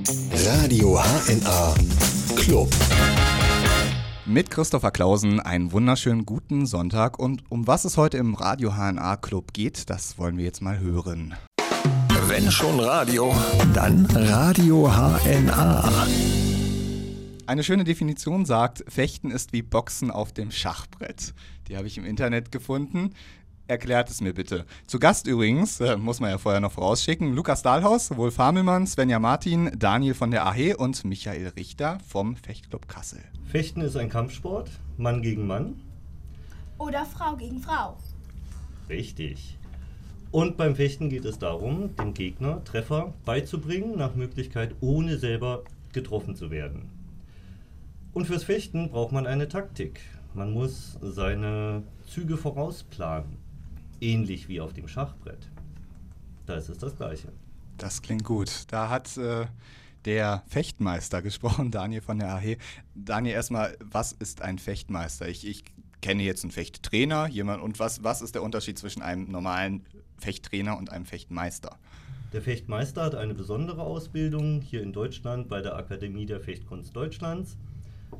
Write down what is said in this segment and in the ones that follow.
Radio HNA Club. Mit Christopher Clausen einen wunderschönen guten Sonntag und um was es heute im Radio HNA Club geht, das wollen wir jetzt mal hören. Wenn schon Radio, dann Radio HNA. Eine schöne Definition sagt, Fechten ist wie Boxen auf dem Schachbrett. Die habe ich im Internet gefunden. Erklärt es mir bitte. Zu Gast übrigens, äh, muss man ja vorher noch vorausschicken, Lukas Dahlhaus, Wolf Hamelmann, Svenja Martin, Daniel von der AHE und Michael Richter vom Fechtclub Kassel. Fechten ist ein Kampfsport, Mann gegen Mann. Oder Frau gegen Frau. Richtig. Und beim Fechten geht es darum, dem Gegner Treffer beizubringen, nach Möglichkeit ohne selber getroffen zu werden. Und fürs Fechten braucht man eine Taktik. Man muss seine Züge vorausplanen ähnlich wie auf dem Schachbrett. Da ist es das Gleiche. Das klingt gut. Da hat äh, der Fechtmeister gesprochen, Daniel von der AHE. Daniel, erstmal, was ist ein Fechtmeister? Ich, ich kenne jetzt einen Fechttrainer, jemand, und was, was ist der Unterschied zwischen einem normalen Fechttrainer und einem Fechtmeister? Der Fechtmeister hat eine besondere Ausbildung hier in Deutschland bei der Akademie der Fechtkunst Deutschlands.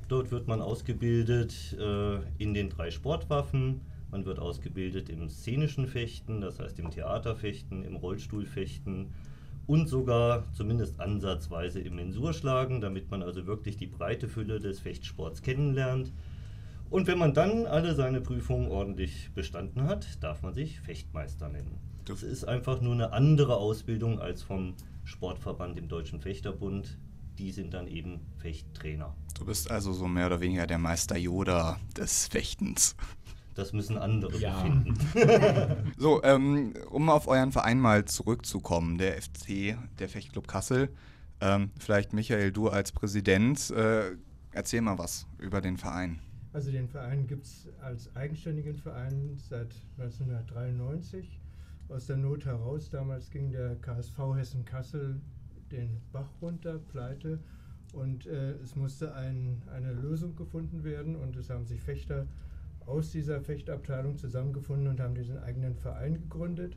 Dort wird man ausgebildet äh, in den drei Sportwaffen, man wird ausgebildet im szenischen Fechten, das heißt im Theaterfechten, im Rollstuhlfechten und sogar zumindest ansatzweise im Mensurschlagen, damit man also wirklich die breite Fülle des Fechtsports kennenlernt. Und wenn man dann alle seine Prüfungen ordentlich bestanden hat, darf man sich Fechtmeister nennen. Das ist einfach nur eine andere Ausbildung als vom Sportverband im Deutschen Fechterbund. Die sind dann eben Fechttrainer. Du bist also so mehr oder weniger der Meister Yoda des Fechtens. Das müssen andere ja. befinden. so, ähm, um auf euren Verein mal zurückzukommen, der FC, der Fechtclub Kassel. Ähm, vielleicht Michael, du als Präsident, äh, erzähl mal was über den Verein. Also den Verein gibt es als eigenständigen Verein seit 1993 aus der Not heraus. Damals ging der KSV Hessen Kassel den Bach runter, pleite. Und äh, es musste ein, eine Lösung gefunden werden und es haben sich Fechter aus dieser Fechtabteilung zusammengefunden und haben diesen eigenen Verein gegründet.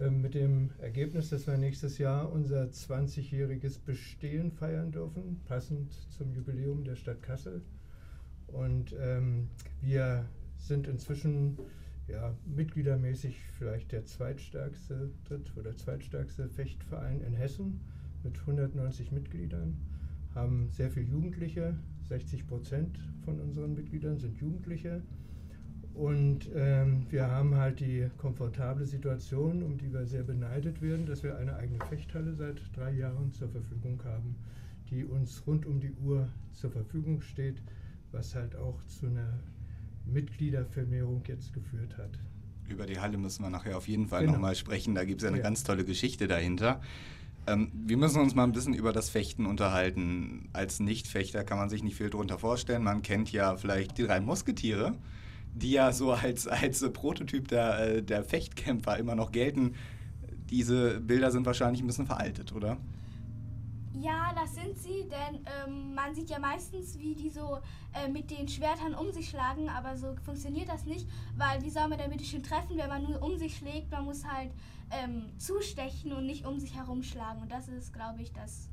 Ähm, mit dem Ergebnis, dass wir nächstes Jahr unser 20-jähriges Bestehen feiern dürfen, passend zum Jubiläum der Stadt Kassel. Und ähm, wir sind inzwischen ja, mitgliedermäßig vielleicht der zweitstärkste dritt- oder zweitstärkste Fechtverein in Hessen mit 190 Mitgliedern, haben sehr viele Jugendliche, 60 Prozent von unseren Mitgliedern sind Jugendliche. Und ähm, wir haben halt die komfortable Situation, um die wir sehr beneidet werden, dass wir eine eigene Fechthalle seit drei Jahren zur Verfügung haben, die uns rund um die Uhr zur Verfügung steht, was halt auch zu einer Mitgliedervermehrung jetzt geführt hat. Über die Halle müssen wir nachher auf jeden Fall Genau. nochmal sprechen. Da gibt es ja eine Ja. ganz tolle Geschichte dahinter. Ähm, wir müssen uns mal ein bisschen über das Fechten unterhalten. Als Nicht-Fechter kann man sich nicht viel darunter vorstellen. Man kennt ja vielleicht die drei Musketiere, die ja so als, als Prototyp der, äh, der Fechtkämpfer immer noch gelten. Diese Bilder sind wahrscheinlich ein bisschen veraltet, oder? Ja, das sind sie, denn ähm, man sieht ja meistens, wie die so äh, mit den Schwertern um sich schlagen, aber so funktioniert das nicht, weil wie soll man damit schön treffen, wenn man nur um sich schlägt? Man muss halt ähm, zustechen und nicht um sich herumschlagen. Und das ist, glaube ich, das,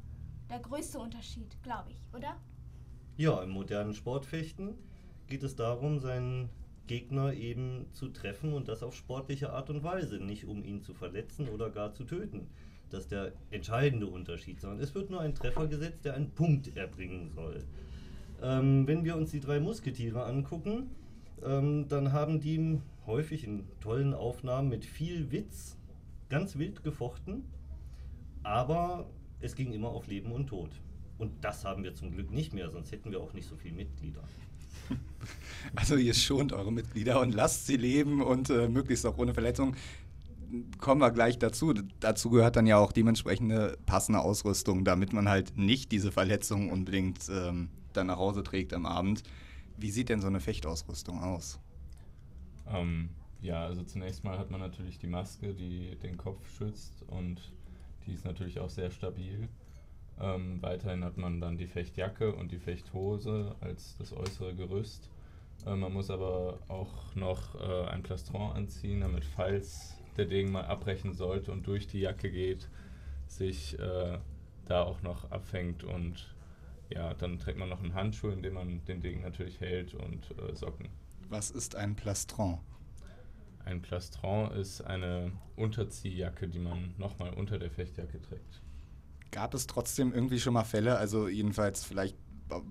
der größte Unterschied, glaube ich, oder? Ja, im modernen Sportfechten geht es darum, seinen Gegner eben zu treffen und das auf sportliche Art und Weise, nicht um ihn zu verletzen oder gar zu töten. Das ist der entscheidende Unterschied, sondern es wird nur ein Treffer gesetzt, der einen Punkt erbringen soll. Ähm, wenn wir uns die drei Musketiere angucken, ähm, dann haben die häufig in tollen Aufnahmen mit viel Witz ganz wild gefochten, aber es ging immer auf Leben und Tod. Und das haben wir zum Glück nicht mehr, sonst hätten wir auch nicht so viele Mitglieder. Also ihr schont eure Mitglieder und lasst sie leben und äh, möglichst auch ohne Verletzung. Kommen wir gleich dazu. Dazu gehört dann ja auch dementsprechende passende Ausrüstung, damit man halt nicht diese Verletzungen unbedingt ähm, dann nach Hause trägt am Abend. Wie sieht denn so eine Fechtausrüstung aus? Ähm, ja, also zunächst mal hat man natürlich die Maske, die den Kopf schützt und die ist natürlich auch sehr stabil. Ähm, weiterhin hat man dann die Fechtjacke und die Fechthose als das äußere Gerüst. Äh, man muss aber auch noch äh, ein Plastron anziehen, damit falls der Degen mal abbrechen sollte und durch die Jacke geht, sich äh, da auch noch abfängt und ja, dann trägt man noch einen Handschuh, in dem man den Degen natürlich hält und äh, Socken. Was ist ein Plastron? Ein Plastron ist eine Unterziehjacke, die man nochmal unter der Fechtjacke trägt. Gab es trotzdem irgendwie schon mal Fälle, also jedenfalls vielleicht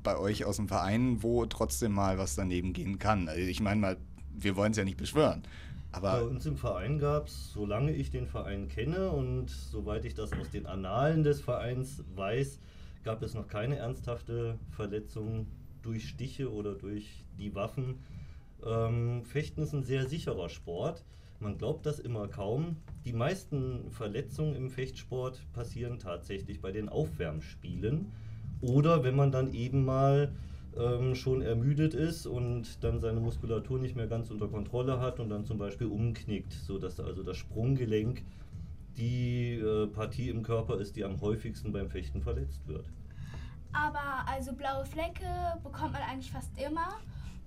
bei euch aus dem Verein, wo trotzdem mal was daneben gehen kann? Also ich meine mal, wir wollen es ja nicht beschwören. Aber Bei uns im Verein gab es, solange ich den Verein kenne und soweit ich das aus den Annalen des Vereins weiß, gab es noch keine ernsthafte Verletzung durch Stiche oder durch die Waffen. Ähm, Fechten ist ein sehr sicherer Sport. Man glaubt das immer kaum. Die meisten Verletzungen im Fechtsport passieren tatsächlich bei den Aufwärmspielen oder wenn man dann eben mal ähm, schon ermüdet ist und dann seine Muskulatur nicht mehr ganz unter Kontrolle hat und dann zum Beispiel umknickt, sodass also das Sprunggelenk die äh, Partie im Körper ist, die am häufigsten beim Fechten verletzt wird. Aber also blaue Flecke bekommt man eigentlich fast immer.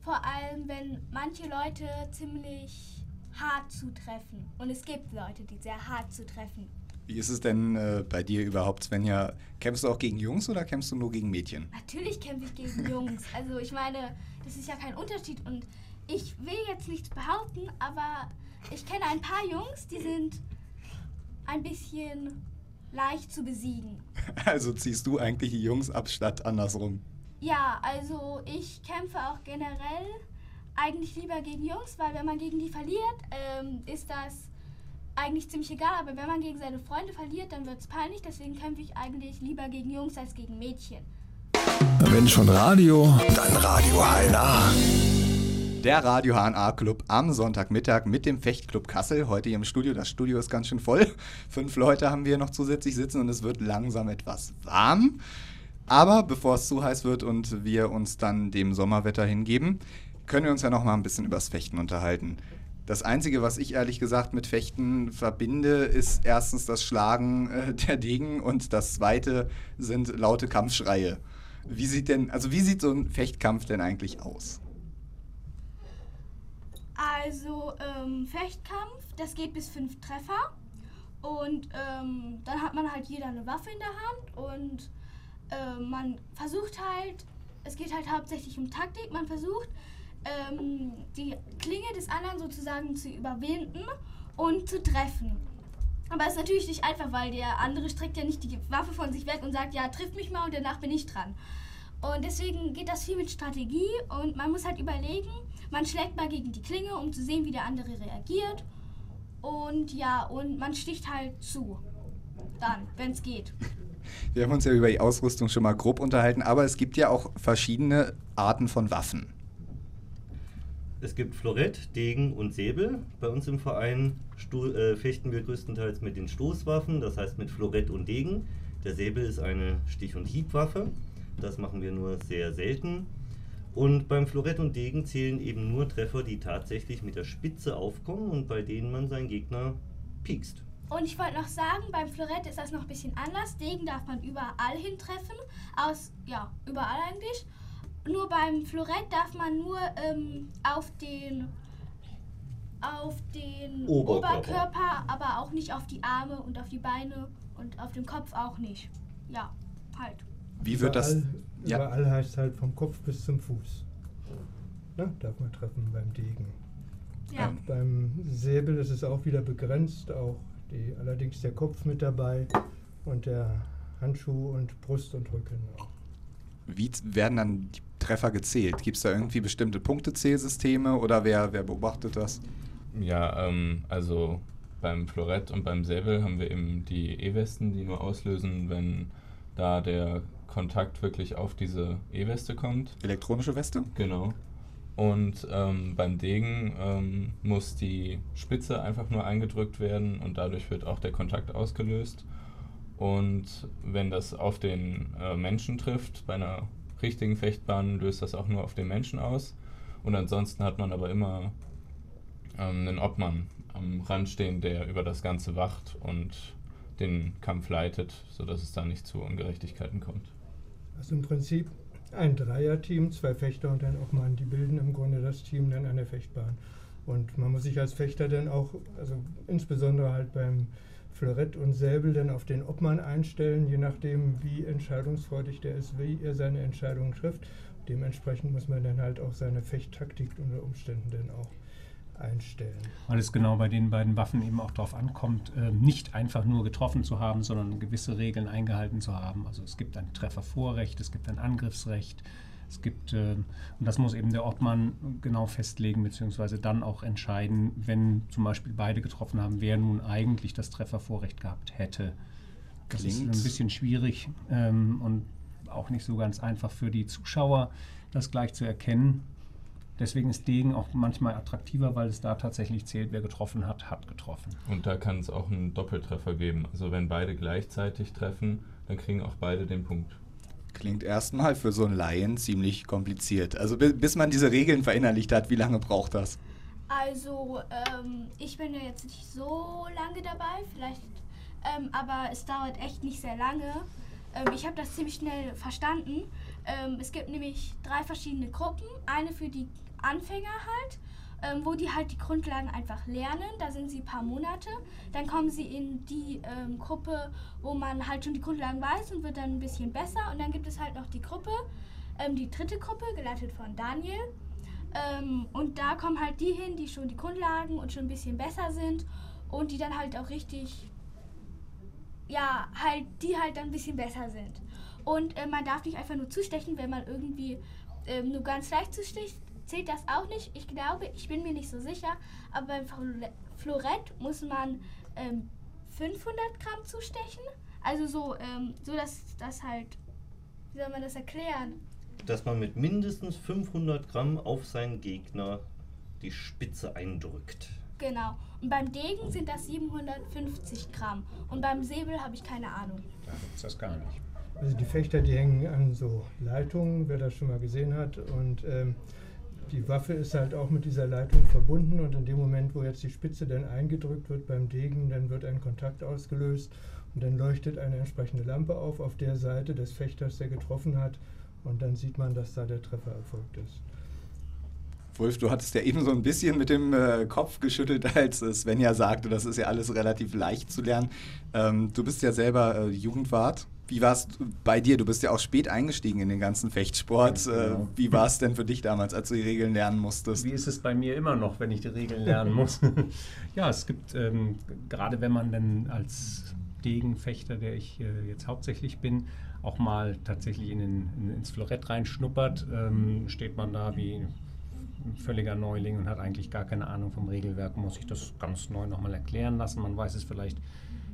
Vor allem, wenn manche Leute ziemlich hart zutreffen. Und es gibt Leute, die sehr hart zutreffen. Wie ist es denn äh, bei dir überhaupt, Svenja? Kämpfst du auch gegen Jungs oder kämpfst du nur gegen Mädchen? Natürlich kämpfe ich gegen Jungs. Also ich meine, das ist ja kein Unterschied. Und ich will jetzt nichts behaupten, aber ich kenne ein paar Jungs, die sind ein bisschen leicht zu besiegen. Also ziehst du eigentlich die Jungs ab statt andersrum. Ja, also ich kämpfe auch generell eigentlich lieber gegen Jungs, weil wenn man gegen die verliert, ähm, ist das eigentlich ziemlich egal. Aber wenn man gegen seine Freunde verliert, dann wird es peinlich. Deswegen kämpfe ich eigentlich lieber gegen Jungs als gegen Mädchen. Wenn schon Radio, dann Radio HNA. Der Radio HNA Club am Sonntagmittag mit dem Fechtclub Kassel. Heute hier im Studio. Das Studio ist ganz schön voll. Fünf Leute haben wir noch zusätzlich sitzen und es wird langsam etwas warm. Aber bevor es zu heiß wird und wir uns dann dem Sommerwetter hingeben, können wir uns ja noch mal ein bisschen übers Fechten unterhalten. Das Einzige, was ich ehrlich gesagt mit Fechten verbinde, ist erstens das Schlagen äh, der Degen und das Zweite sind laute Kampfschreie. Wie sieht denn, also wie sieht so ein Fechtkampf denn eigentlich aus? Also ähm, Fechtkampf, das geht bis fünf Treffer. Und ähm, dann hat man halt jeder eine Waffe in der Hand und äh, man versucht halt, es geht halt hauptsächlich um Taktik, man versucht ähm, die Klinge des anderen sozusagen zu überwinden und zu treffen. Aber es ist natürlich nicht einfach, weil der andere streckt ja nicht die Waffe von sich weg und sagt, ja, triff mich mal und danach bin ich dran. Und deswegen geht das viel mit Strategie und man muss halt überlegen, man schlägt mal gegen die Klinge, um zu sehen, wie der andere reagiert. Und ja, und man sticht halt zu. Dann, wenn es geht. Wir haben uns ja über die Ausrüstung schon mal grob unterhalten, aber es gibt ja auch verschiedene Arten von Waffen. Es gibt Florett, Degen und Säbel. Bei uns im Verein sto äh, fechten wir größtenteils mit den Stoßwaffen, das heißt mit Florett und Degen. Der Säbel ist eine Stich- und Hiebwaffe. Das machen wir nur sehr selten. Und beim Florett und Degen zählen eben nur Treffer, die tatsächlich mit der Spitze aufkommen und bei denen man seinen Gegner piekst. Und ich wollte noch sagen, beim Florett ist das noch ein bisschen anders. Degen darf man überall hintreffen. Aus, ja, überall eigentlich. Nur beim Florett darf man nur ähm, auf den auf den Oberkörper. Oberkörper, aber auch nicht auf die Arme und auf die Beine und auf den Kopf auch nicht. Ja, halt. Wie wird das? Überall, Ja. überall heißt halt vom Kopf bis zum Fuß. Ne, darf man treffen beim Degen. Ja. Ähm, Beim Säbel ist es auch wieder begrenzt, auch die, allerdings der Kopf mit dabei und der Handschuh und Brust und Rücken auch. Wie werden dann die Treffer gezählt? Gibt es da irgendwie bestimmte Punktezählsysteme oder wer, wer beobachtet das? Ja, ähm, also beim Florett und beim Säbel haben wir eben die E-Westen, die nur auslösen, wenn da der Kontakt wirklich auf diese E-Weste kommt. Elektronische Weste? Genau. Und ähm, beim Degen ähm, muss die Spitze einfach nur eingedrückt werden und dadurch wird auch der Kontakt ausgelöst. Und wenn das auf den äh, Menschen trifft, bei einer richtigen Fechtbahn löst das auch nur auf den Menschen aus. Und ansonsten hat man aber immer ähm, einen Obmann am Rand stehen, der über das Ganze wacht und den Kampf leitet, sodass es da nicht zu Ungerechtigkeiten kommt. Also im Prinzip ein Dreierteam, zwei Fechter und ein Obmann, die bilden im Grunde das Team dann an der Fechtbahn. Und man muss sich als Fechter dann auch, also insbesondere halt beim Florett und Säbel dann auf den Obmann einstellen, je nachdem, wie entscheidungsfreudig der ist, wie er seine Entscheidungen trifft. Dementsprechend muss man dann halt auch seine Fechttaktik unter Umständen dann auch einstellen. Weil es genau bei den beiden Waffen eben auch darauf ankommt, äh, nicht einfach nur getroffen zu haben, sondern gewisse Regeln eingehalten zu haben. Also es gibt ein Treffervorrecht, es gibt ein Angriffsrecht, es gibt, äh, und das muss eben der Obmann genau festlegen, beziehungsweise dann auch entscheiden, wenn zum Beispiel beide getroffen haben, wer nun eigentlich das Treffervorrecht gehabt hätte. Das Klingt- ist ein bisschen schwierig ähm, und auch nicht so ganz einfach für die Zuschauer, das gleich zu erkennen. Deswegen ist Degen auch manchmal attraktiver, weil es da tatsächlich zählt, wer getroffen hat, hat getroffen. Und da kann es auch einen Doppeltreffer geben. Also wenn beide gleichzeitig treffen, dann kriegen auch beide den Punkt. Klingt erstmal für so einen Laien ziemlich kompliziert. Also bi- bis man diese Regeln verinnerlicht hat, wie lange braucht das? Also, ähm, ich bin ja jetzt nicht so lange dabei, vielleicht, ähm, aber es dauert echt nicht sehr lange. Ähm, ich habe das ziemlich schnell verstanden. Ähm, es gibt nämlich drei verschiedene Gruppen. Eine für die Anfänger halt, ähm, wo die halt die Grundlagen einfach lernen. Da sind sie ein paar Monate. Dann kommen sie in die ähm, Gruppe, wo man halt schon die Grundlagen weiß und wird dann ein bisschen besser. Und dann gibt es halt noch die Gruppe, ähm, die dritte Gruppe, geleitet von Daniel. Ähm, und da kommen halt die hin, die schon die Grundlagen und schon ein bisschen besser sind und die dann halt auch richtig, ja, halt, die halt dann ein bisschen besser sind. Und äh, man darf nicht einfach nur zustechen, wenn man irgendwie ähm, nur ganz leicht zusticht, zählt das auch nicht. Ich glaube, ich bin mir nicht so sicher, aber beim Flore- Florett muss man ähm, 500 Gramm zustechen. Also so, ähm, so dass das halt, wie soll man das erklären? Dass man mit mindestens 500 Gramm auf seinen Gegner die Spitze eindrückt. Genau. Und beim Degen sind das 750 Gramm. Und beim Säbel habe ich keine Ahnung. Da gibt es das gar nicht. Also die Fechter, die hängen an so Leitungen, wer das schon mal gesehen hat. Und ähm, die Waffe ist halt auch mit dieser Leitung verbunden. Und in dem Moment, wo jetzt die Spitze dann eingedrückt wird beim Degen, dann wird ein Kontakt ausgelöst. Und dann leuchtet eine entsprechende Lampe auf, auf der Seite des Fechters, der getroffen hat. Und dann sieht man, dass da der Treffer erfolgt ist. Wolf, du hattest ja eben so ein bisschen mit dem äh, Kopf geschüttelt, als äh, Svenja sagte, das ist ja alles relativ leicht zu lernen. Ähm, du bist ja selber äh, Jugendwart. Wie war es bei dir? Du bist ja auch spät eingestiegen in den ganzen Fechtsport. Ja, genau. Äh, wie war es denn für dich damals, als du die Regeln lernen musstest? Wie ist es bei mir immer noch, wenn ich die Regeln lernen muss? ja, es gibt, ähm, gerade wenn man dann als Degenfechter, der ich äh, jetzt hauptsächlich bin, auch mal tatsächlich in den, in, ins Florett reinschnuppert, ähm, steht man da wie ein völliger Neuling und hat eigentlich gar keine Ahnung vom Regelwerk, muss sich das ganz neu nochmal erklären lassen. Man weiß es vielleicht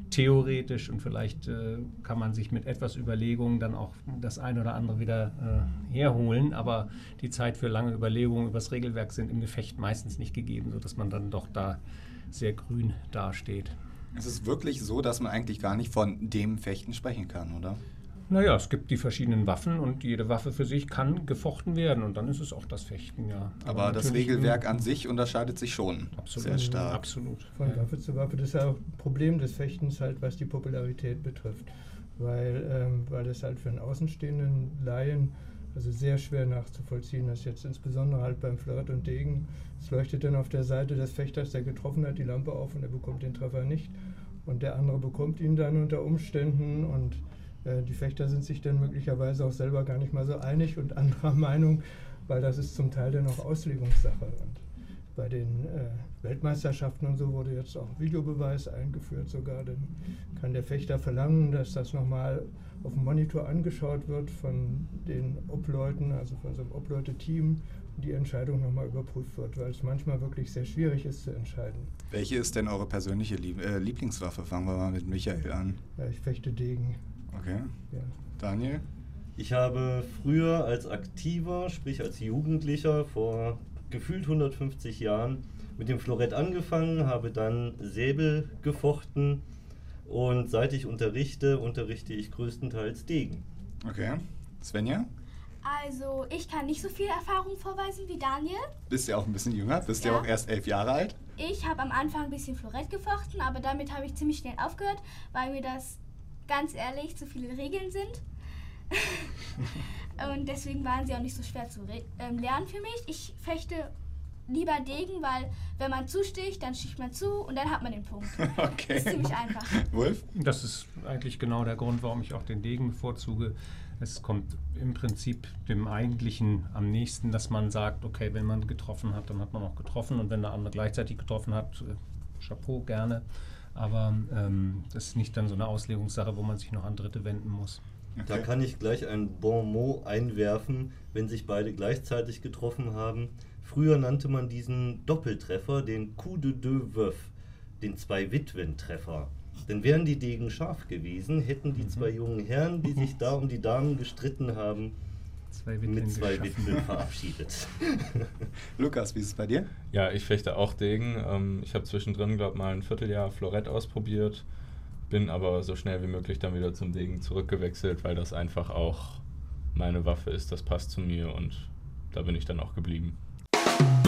theoretisch und vielleicht äh, kann man sich mit etwas Überlegung dann auch das eine oder andere wieder äh, herholen, aber die Zeit für lange Überlegungen über das Regelwerk sind im Gefecht meistens nicht gegeben, sodass man dann doch da sehr grün dasteht. Es ist wirklich so, dass man eigentlich gar nicht von dem Fechten sprechen kann, oder? Naja, es gibt die verschiedenen Waffen und jede Waffe für sich kann gefochten werden und dann ist es auch das Fechten, ja. Aber das natürlich Regelwerk an sich unterscheidet sich schon absolut, sehr stark. Absolut. Von. Waffe zu Waffe. Das ist ja auch ein Problem des Fechtens, halt, was die Popularität betrifft. Weil, ähm, weil es halt für einen außenstehenden Laien also sehr schwer nachzuvollziehen ist. Jetzt insbesondere halt beim Flirt und Degen. Es leuchtet dann auf der Seite des Fechters, der getroffen hat, die Lampe auf und er bekommt den Treffer nicht. Und der andere bekommt ihn dann unter Umständen und die Fechter sind sich dann möglicherweise auch selber gar nicht mal so einig und anderer Meinung, weil das ist zum Teil dann auch Auslegungssache. Und bei den äh, Weltmeisterschaften und so wurde jetzt auch Videobeweis eingeführt sogar. Dann kann der Fechter verlangen, dass das nochmal auf dem Monitor angeschaut wird von den Obleuten, also von so einem Obleute-Team, und die Entscheidung nochmal überprüft wird, weil es manchmal wirklich sehr schwierig ist zu entscheiden. Welche ist denn eure persönliche äh, Lieblingswaffe? Fangen wir mal mit Michael an. Ja, ich fechte Degen. Okay. Ja. Daniel? Ich habe früher als Aktiver, sprich als Jugendlicher, vor gefühlt 150 Jahren mit dem Florett angefangen, habe dann Säbel gefochten und seit ich unterrichte, unterrichte ich größtenteils Degen. Okay. Svenja? Also, ich kann nicht so viel Erfahrung vorweisen wie Daniel. Bist ja auch ein bisschen jünger, bist ja, Ja. auch erst elf Jahre alt. Ich habe am Anfang ein bisschen Florett gefochten, aber damit habe ich ziemlich schnell aufgehört, weil mir das ganz ehrlich zu viele Regeln sind. Und deswegen waren sie auch nicht so schwer zu ähm, lernen für mich. Ich fechte lieber Degen, weil wenn man zusticht, dann sticht man zu und dann hat man den Punkt. Okay. Das ist ziemlich einfach. Wolf? Das ist eigentlich genau der Grund, warum ich auch den Degen bevorzuge. Es kommt im Prinzip dem Eigentlichen am nächsten, dass man sagt, okay, wenn man getroffen hat, dann hat man auch getroffen und wenn der andere gleichzeitig getroffen hat, äh, Chapeau gerne. Aber ähm, das ist nicht dann so eine Auslegungssache, wo man sich noch an Dritte wenden muss. Da kann ich gleich ein Bon mot einwerfen, wenn sich beide gleichzeitig getroffen haben. Früher nannte man diesen Doppeltreffer den Coup de deux Veuf, den Zwei-Witwen-Treffer. Denn wären die Degen scharf gewesen, hätten die zwei jungen Herren, die sich da um die Damen gestritten haben, Zwei Witwen mit zwei. Witwen verabschiedet. Lukas, wie ist es bei dir? Ja, ich fechte auch Degen. Ähm, ich habe zwischendrin, glaube mal ein Vierteljahr Florett ausprobiert, bin aber so schnell wie möglich dann wieder zum Degen zurückgewechselt, weil das einfach auch meine Waffe ist. Das passt zu mir und da bin ich dann auch geblieben.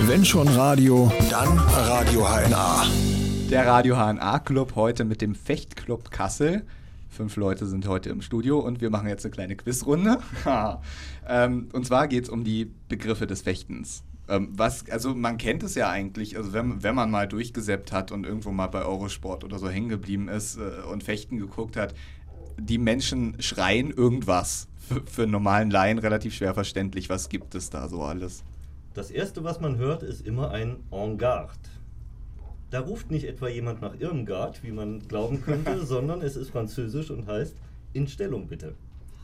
Wenn schon Radio, dann Radio HNA. Der Radio HNA Club heute mit dem Fechtclub Kassel. Fünf Leute sind heute im Studio und wir machen jetzt eine kleine Quizrunde. Ähm, und zwar geht es um die Begriffe des Fechtens. Ähm, was, also man kennt es ja eigentlich, also wenn, wenn man mal durchgesäppt hat und irgendwo mal bei Eurosport oder so hängen geblieben ist äh, und Fechten geguckt hat, die Menschen schreien irgendwas. Für, für einen normalen Laien relativ schwer verständlich. Was gibt es da so alles? Das erste, was man hört, ist immer ein En garde. Da ruft nicht etwa jemand nach Irmgard, wie man glauben könnte, sondern es ist französisch und heißt in Stellung bitte.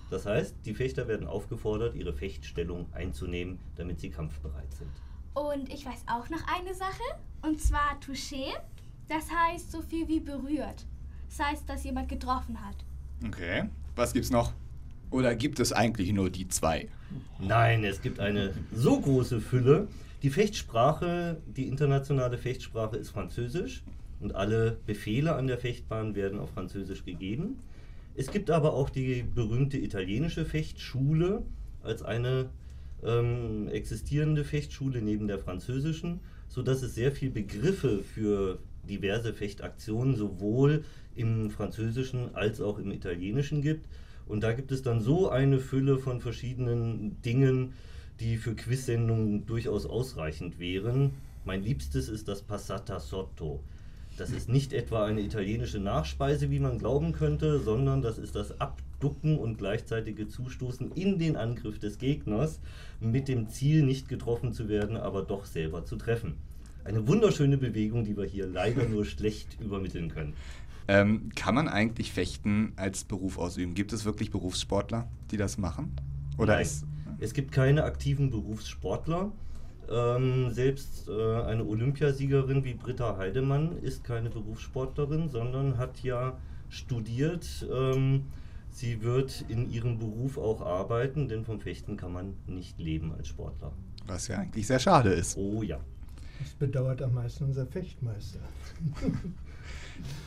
Das heißt, die Fechter werden aufgefordert, ihre Fechtstellung einzunehmen, damit sie kampfbereit sind. Und ich weiß auch noch eine Sache, und zwar touché. Das heißt so viel wie berührt. Das heißt, dass jemand getroffen hat. Okay. Was gibt's noch? Oder gibt es eigentlich nur die zwei? Nein, es gibt eine so große Fülle. Die Fechtsprache, die internationale Fechtsprache ist Französisch und alle Befehle an der Fechtbahn werden auf Französisch gegeben. Es gibt aber auch die berühmte italienische Fechtschule als eine ähm, existierende Fechtschule neben der französischen, sodass es sehr viele Begriffe für diverse Fechtaktionen sowohl im französischen als auch im italienischen gibt. Und da gibt es dann so eine Fülle von verschiedenen Dingen, die für Quizsendungen durchaus ausreichend wären. Mein liebstes ist das Passata Sotto. Das ist nicht etwa eine italienische Nachspeise, wie man glauben könnte, sondern das ist das Abducken und gleichzeitige Zustoßen in den Angriff des Gegners mit dem Ziel, nicht getroffen zu werden, aber doch selber zu treffen. Eine wunderschöne Bewegung, die wir hier leider nur schlecht übermitteln können. Ähm, kann man eigentlich Fechten als Beruf ausüben? Gibt es wirklich Berufssportler, die das machen? Oder Nein. ist. Es gibt keine aktiven Berufssportler. Ähm, selbst äh, eine Olympiasiegerin wie Britta Heidemann ist keine Berufssportlerin, sondern hat ja studiert. Ähm, sie wird in ihrem Beruf auch arbeiten, denn vom Fechten kann man nicht leben als Sportler. Was ja eigentlich sehr schade ist. Oh ja. Das bedauert am meisten unser Fechtmeister.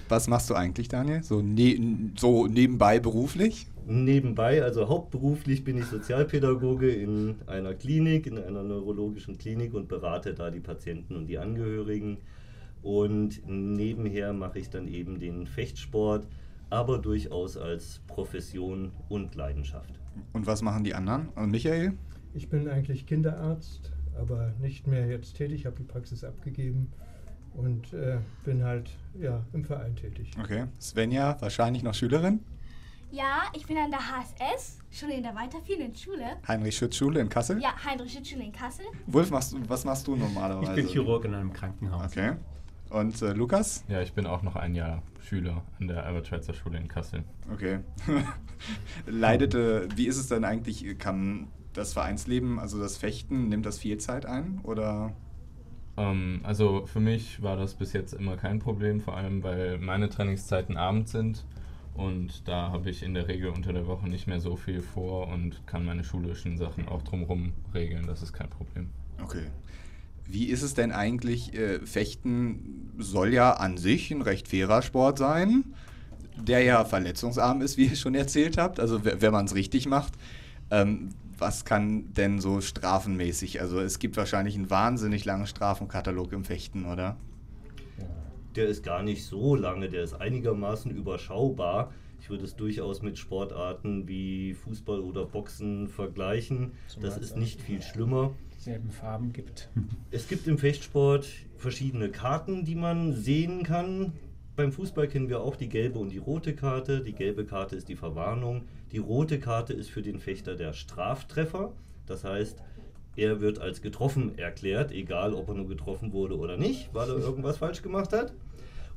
Was machst du eigentlich, Daniel? So, ne so nebenbei beruflich? Nebenbei, also hauptberuflich bin ich Sozialpädagoge in einer Klinik, in einer neurologischen Klinik und berate da die Patienten und die Angehörigen. Und nebenher mache ich dann eben den Fechtsport, aber durchaus als Profession und Leidenschaft. Und was machen die anderen? Und Michael? Ich bin eigentlich Kinderarzt, aber nicht mehr jetzt tätig, habe die Praxis abgegeben und äh, bin halt ja, im Verein tätig. Okay. Svenja, wahrscheinlich noch Schülerin? Ja, ich bin an der HSS, schon in der weiterführenden Schule. Heinrich-Schütz-Schule in Kassel? Ja, Heinrich-Schütz-Schule in Kassel. Wolf, machst du, was machst du Ich normalerweise? bin Chirurg in einem Krankenhaus. Okay. Und äh, Lukas? Ja, ich bin auch noch ein Jahr Schüler an der Albert-Schweitzer Schule in Kassel. Okay. Leidet, äh, wie ist es denn eigentlich, kann das Vereinsleben, also das Fechten, nimmt das viel Zeit ein? Oder? Ähm, also für mich war das bis jetzt immer kein Problem, vor allem weil meine Trainingszeiten abends sind und da habe ich in der Regel unter der Woche nicht mehr so viel vor und kann meine schulischen Sachen auch drumherum regeln. Das ist kein Problem. Okay. Wie ist es denn eigentlich? Äh, Fechten soll ja an sich ein recht fairer Sport sein, der ja verletzungsarm ist, wie ihr schon erzählt habt, also wenn man es richtig macht. Ähm, was kann denn so strafenmäßig? Also es gibt wahrscheinlich einen wahnsinnig langen Strafenkatalog im Fechten, oder? Der ist gar nicht so lange, der ist einigermaßen überschaubar. Ich würde es durchaus mit Sportarten wie Fußball oder Boxen vergleichen. Zumal Das es ist nicht viel schlimmer. Dieselben Farben gibt. Es gibt im Fechtsport verschiedene Karten, die man sehen kann. Beim Fußball kennen wir auch die gelbe und die rote Karte. Die gelbe Karte ist die Verwarnung. Die rote Karte ist für den Fechter der Straftreffer. Das heißt, er wird als getroffen erklärt, egal ob er nur getroffen wurde oder nicht, weil er irgendwas falsch gemacht hat.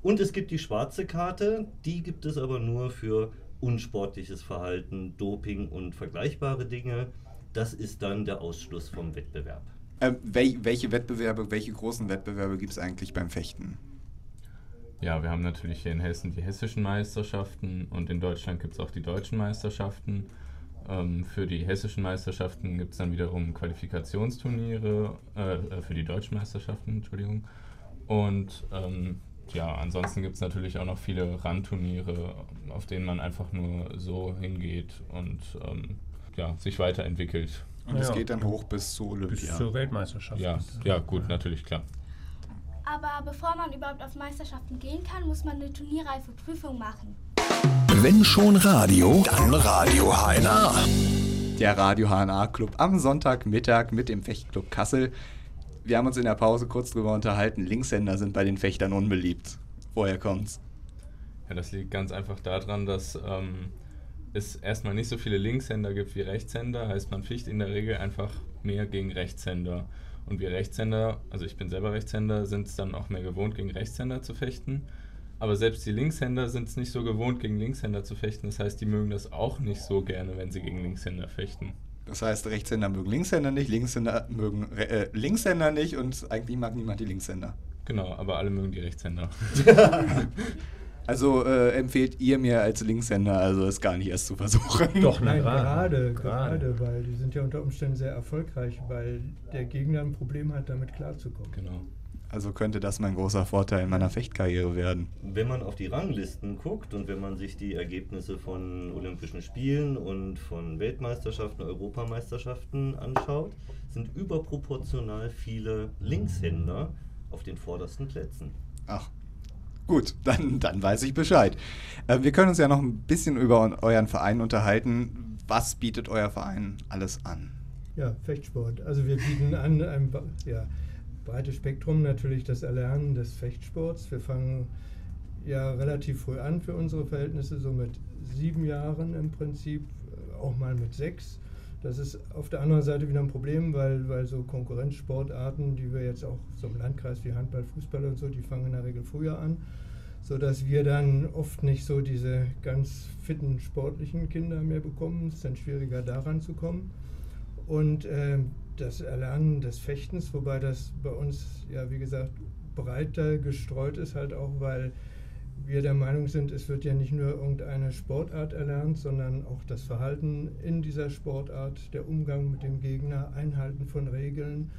Und es gibt die schwarze Karte, die gibt es aber nur für unsportliches Verhalten, Doping und vergleichbare Dinge. Das ist dann der Ausschluss vom Wettbewerb. Wel welche Wettbewerbe, welche großen Wettbewerbe gibt es eigentlich beim Fechten? Ja, wir haben natürlich hier in Hessen die hessischen Meisterschaften und in Deutschland gibt es auch die deutschen Meisterschaften. Ähm, für die hessischen Meisterschaften gibt es dann wiederum Qualifikationsturniere, äh, äh, für die deutschen Meisterschaften, Entschuldigung. Und ähm, ja, ansonsten gibt es natürlich auch noch viele Randturniere, auf denen man einfach nur so hingeht und ähm, ja, sich weiterentwickelt. Und es Ja. geht dann hoch bis zu Olympia. Bis zur Weltmeisterschaft. Ja, ja, gut, natürlich, klar. Aber bevor man überhaupt auf Meisterschaften gehen kann, muss man eine turnierreife Prüfung machen. Wenn schon Radio, dann Radio HNA. Der Radio HNA Club am Sonntagmittag mit dem Fechtclub Kassel. Wir haben uns in der Pause kurz drüber unterhalten. Linkshänder sind bei den Fechtern unbeliebt. Woher kommt's? Ja, das liegt ganz einfach daran, dass ähm, es erstmal nicht so viele Linkshänder gibt wie Rechtshänder. Heißt, man ficht in der Regel einfach mehr gegen Rechtshänder. Und wir Rechtshänder, also ich bin selber Rechtshänder, sind es dann auch mehr gewohnt, gegen Rechtshänder zu fechten. Aber selbst die Linkshänder sind es nicht so gewohnt, gegen Linkshänder zu fechten. Das heißt, die mögen das auch nicht so gerne, wenn sie gegen Linkshänder fechten. Das heißt, Rechtshänder mögen Linkshänder nicht, Linkshänder mögen Re äh, Linkshänder nicht und eigentlich mag niemand die Linkshänder. Genau, aber alle mögen die Rechtshänder. Also äh, empfehlt ihr mir als Linkshänder, also es gar nicht erst zu versuchen. Doch, Nein, gerade. gerade, gerade, weil die sind ja unter Umständen sehr erfolgreich, weil der Gegner ein Problem hat, damit klarzukommen. Genau. Also könnte das mein großer Vorteil in meiner Fechtkarriere werden. Wenn man auf die Ranglisten guckt und wenn man sich die Ergebnisse von Olympischen Spielen und von Weltmeisterschaften, Europameisterschaften anschaut, sind überproportional viele Linkshänder auf den vordersten Plätzen. Ach, gut, dann, dann weiß ich Bescheid. Äh, wir können uns ja noch ein bisschen über eu- euren Verein unterhalten. Was bietet euer Verein alles an? Ja, Fechtsport. Also wir bieten an ein ja, breites Spektrum, natürlich das Erlernen des Fechtsports. Wir fangen ja relativ früh an für unsere Verhältnisse, so mit sieben Jahren im Prinzip, äh, auch mal mit sechs. Das ist auf der anderen Seite wieder ein Problem, weil, weil so Konkurrenzsportarten, die wir jetzt auch so im Landkreis wie Handball, Fußball und so, die fangen in der Regel früher an, sodass wir dann oft nicht so diese ganz fitten sportlichen Kinder mehr bekommen. Es ist dann schwieriger daran zu kommen. Und ähm, das Erlernen des Fechtens, wobei das bei uns ja wie gesagt breiter gestreut ist, halt auch, weil wir der Meinung sind, es wird ja nicht nur irgendeine Sportart erlernt, sondern auch das Verhalten in dieser Sportart, der Umgang mit dem Gegner, Einhalten von Regeln,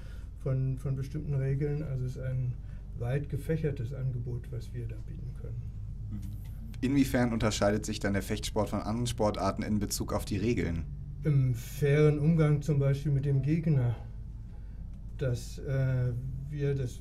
von, von bestimmten Regeln. Also es ist ein weit gefächertes Angebot, was wir da bieten können. Inwiefern unterscheidet sich dann der Fechtsport von anderen Sportarten in Bezug auf die Regeln? im fairen Umgang zum Beispiel mit dem Gegner, dass äh, wir das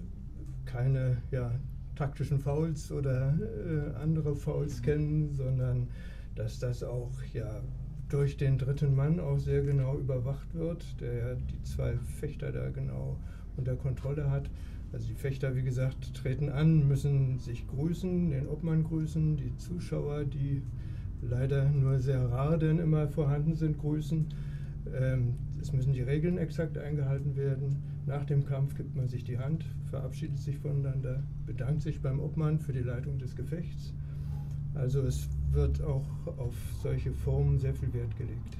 keine ja, taktischen Fouls oder äh, andere Fouls kennen, sondern dass das auch ja, durch den dritten Mann auch sehr genau überwacht wird, der ja die zwei Fechter da genau unter Kontrolle hat. Also die Fechter, wie gesagt, treten an, müssen sich grüßen, den Obmann grüßen, die Zuschauer, die leider nur sehr rar denn immer vorhanden sind, grüßen. Ähm, es müssen die Regeln exakt eingehalten werden. Nach dem Kampf gibt man sich die Hand, verabschiedet sich voneinander, bedankt sich beim Obmann für die Leitung des Gefechts. Also es wird auch auf solche Formen sehr viel Wert gelegt.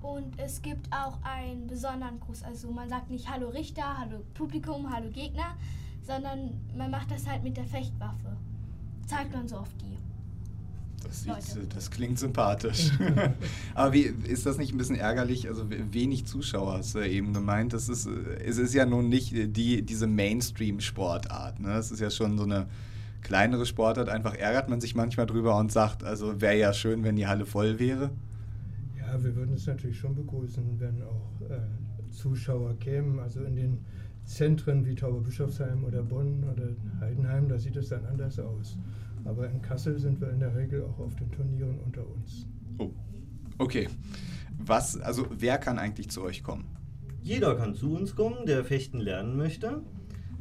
Und es gibt auch einen besonderen Gruß. Also man sagt nicht Hallo Richter, Hallo Publikum, Hallo Gegner, sondern man macht das halt mit der Fechtwaffe. Zeigt man so auf die. Das, sieht, das klingt sympathisch. Aber wie, ist das nicht ein bisschen ärgerlich? Also we- wenig Zuschauer hast du ja eben gemeint. Das ist, es ist ja nun nicht äh, die, diese Mainstream-Sportart. Ne? Es ist ja schon so eine kleinere Sportart. Einfach ärgert man sich manchmal drüber und sagt, also wäre ja schön, wenn die Halle voll wäre. Ja, wir würden es natürlich schon begrüßen, wenn auch äh, Zuschauer kämen. Also in den Zentren wie Tauberbischofsheim oder Bonn oder Heidenheim, da sieht es dann anders aus. Aber in Kassel sind wir in der Regel auch auf den Turnieren unter uns. Oh. Okay. Was, also wer kann eigentlich zu euch kommen? Jeder kann zu uns kommen, der Fechten lernen möchte,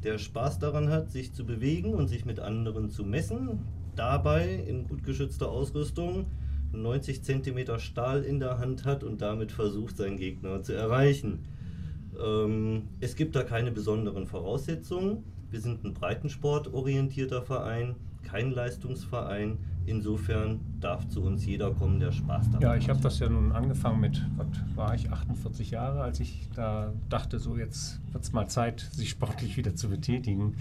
der Spaß daran hat, sich zu bewegen und sich mit anderen zu messen. Dabei in gut geschützter Ausrüstung 90 cm Stahl in der Hand hat und damit versucht, seinen Gegner zu erreichen. Ähm, es gibt da keine besonderen Voraussetzungen. Wir sind ein breitensportorientierter Verein, kein Leistungsverein. Insofern darf zu uns jeder kommen, der Spaß daran hat. Ja, ich habe das ja nun angefangen mit, was war ich, 48 Jahre, als ich da dachte, so jetzt wird es mal Zeit, sich sportlich wieder zu betätigen.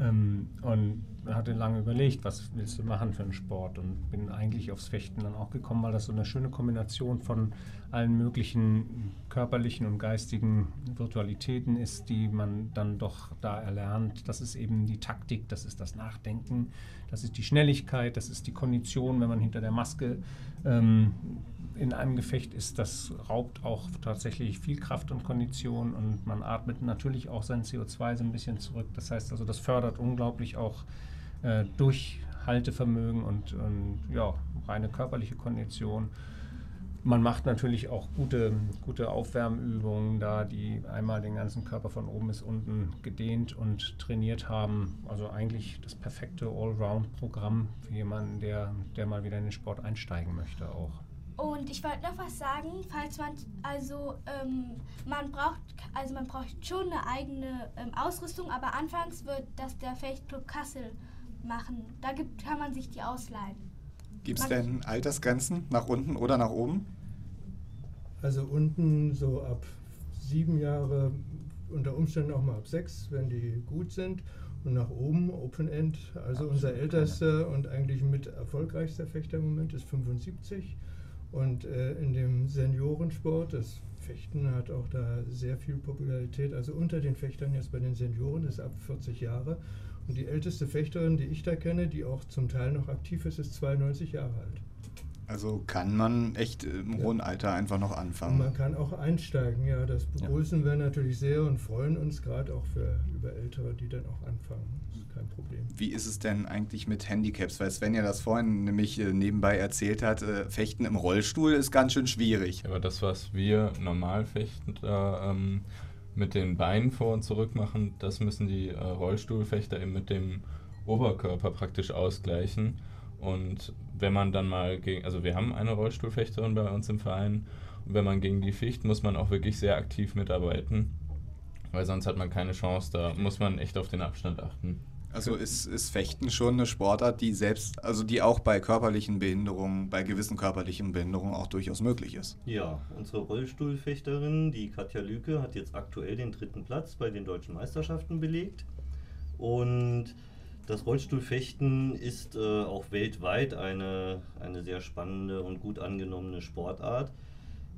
Ähm, und hatte lange überlegt, was willst du machen für einen Sport und bin eigentlich aufs Fechten dann auch gekommen, weil das so eine schöne Kombination von allen möglichen körperlichen und geistigen Virtualitäten ist, die man dann doch da erlernt. Das ist eben die Taktik, das ist das Nachdenken, das ist die Schnelligkeit, das ist die Kondition, wenn man hinter der Maske ähm, in einem Gefecht ist, das raubt auch tatsächlich viel Kraft und Kondition und man atmet natürlich auch sein CO2 so ein bisschen zurück. Das heißt also, das fördert unglaublich auch äh, Durchhaltevermögen und, und ja, reine körperliche Kondition. Man macht natürlich auch gute, gute Aufwärmübungen da, die einmal den ganzen Körper von oben bis unten gedehnt und trainiert haben. Also eigentlich das perfekte Allround-Programm für jemanden, der, der mal wieder in den Sport einsteigen möchte auch. Und ich wollte noch was sagen, falls man also ähm, man braucht also man braucht schon eine eigene ähm, Ausrüstung, aber anfangs wird das der Fechtclub Kassel machen. Da gibt, kann man sich die ausleihen. Gibt es denn Altersgrenzen nach unten oder nach oben? Also unten so ab sieben Jahre, unter Umständen auch mal ab sechs, wenn die gut sind. Und nach oben Open End. Also unser Absolut ältester und eigentlich mit erfolgreichster Fechter im Moment ist 75. Und äh, in dem Seniorensport, das Fechten hat auch da sehr viel Popularität. Also unter den Fechtern jetzt bei den Senioren ist ab 40 Jahre. Und die älteste Fechterin, die ich da kenne, die auch zum Teil noch aktiv ist, ist 92 Jahre alt. Also kann man echt im Ja. hohen Alter einfach noch Und anfangen. man kann auch einsteigen, ja, das Ja. begrüßen wir natürlich sehr und freuen uns gerade auch für über Ältere, die dann auch anfangen. Das ist kein Problem. Wie ist es denn eigentlich mit Handicaps? Weil Sven ja das vorhin nämlich äh, nebenbei erzählt hat, äh, Fechten im Rollstuhl ist ganz schön schwierig. Aber das, was wir normal fechten, da, ähm, mit den Beinen vor und zurück machen, das müssen die äh, Rollstuhlfechter eben mit dem Oberkörper praktisch ausgleichen. Und wenn man dann mal gegen, also wir haben eine Rollstuhlfechterin bei uns im Verein, und wenn man gegen die ficht, muss man auch wirklich sehr aktiv mitarbeiten, weil sonst hat man keine Chance, da muss man echt auf den Abstand achten. Also ist, ist Fechten schon eine Sportart, die selbst, also die auch bei körperlichen Behinderungen, bei gewissen körperlichen Behinderungen auch durchaus möglich ist. Ja, unsere Rollstuhlfechterin, die Katja Lüke, hat jetzt aktuell den dritten Platz bei den deutschen Meisterschaften belegt. Und das Rollstuhlfechten ist äh, auch weltweit eine, eine sehr spannende und gut angenommene Sportart.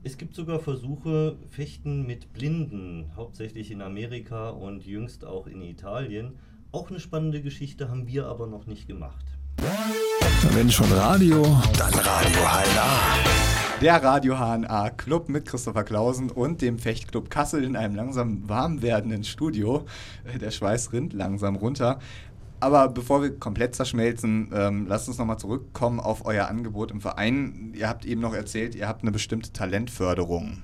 Es gibt sogar Versuche, Fechten mit Blinden, hauptsächlich in Amerika und jüngst auch in Italien. Auch eine spannende Geschichte haben wir aber noch nicht gemacht. Wenn schon Radio, dann Radio HLA. Der Radio HNA Club mit Christopher Clausen und dem Fechtclub Kassel in einem langsam warm werdenden Studio. Der Schweiß rinnt langsam runter. Aber bevor wir komplett zerschmelzen, ähm, lasst uns nochmal zurückkommen auf euer Angebot im Verein. Ihr habt eben noch erzählt, ihr habt eine bestimmte Talentförderung.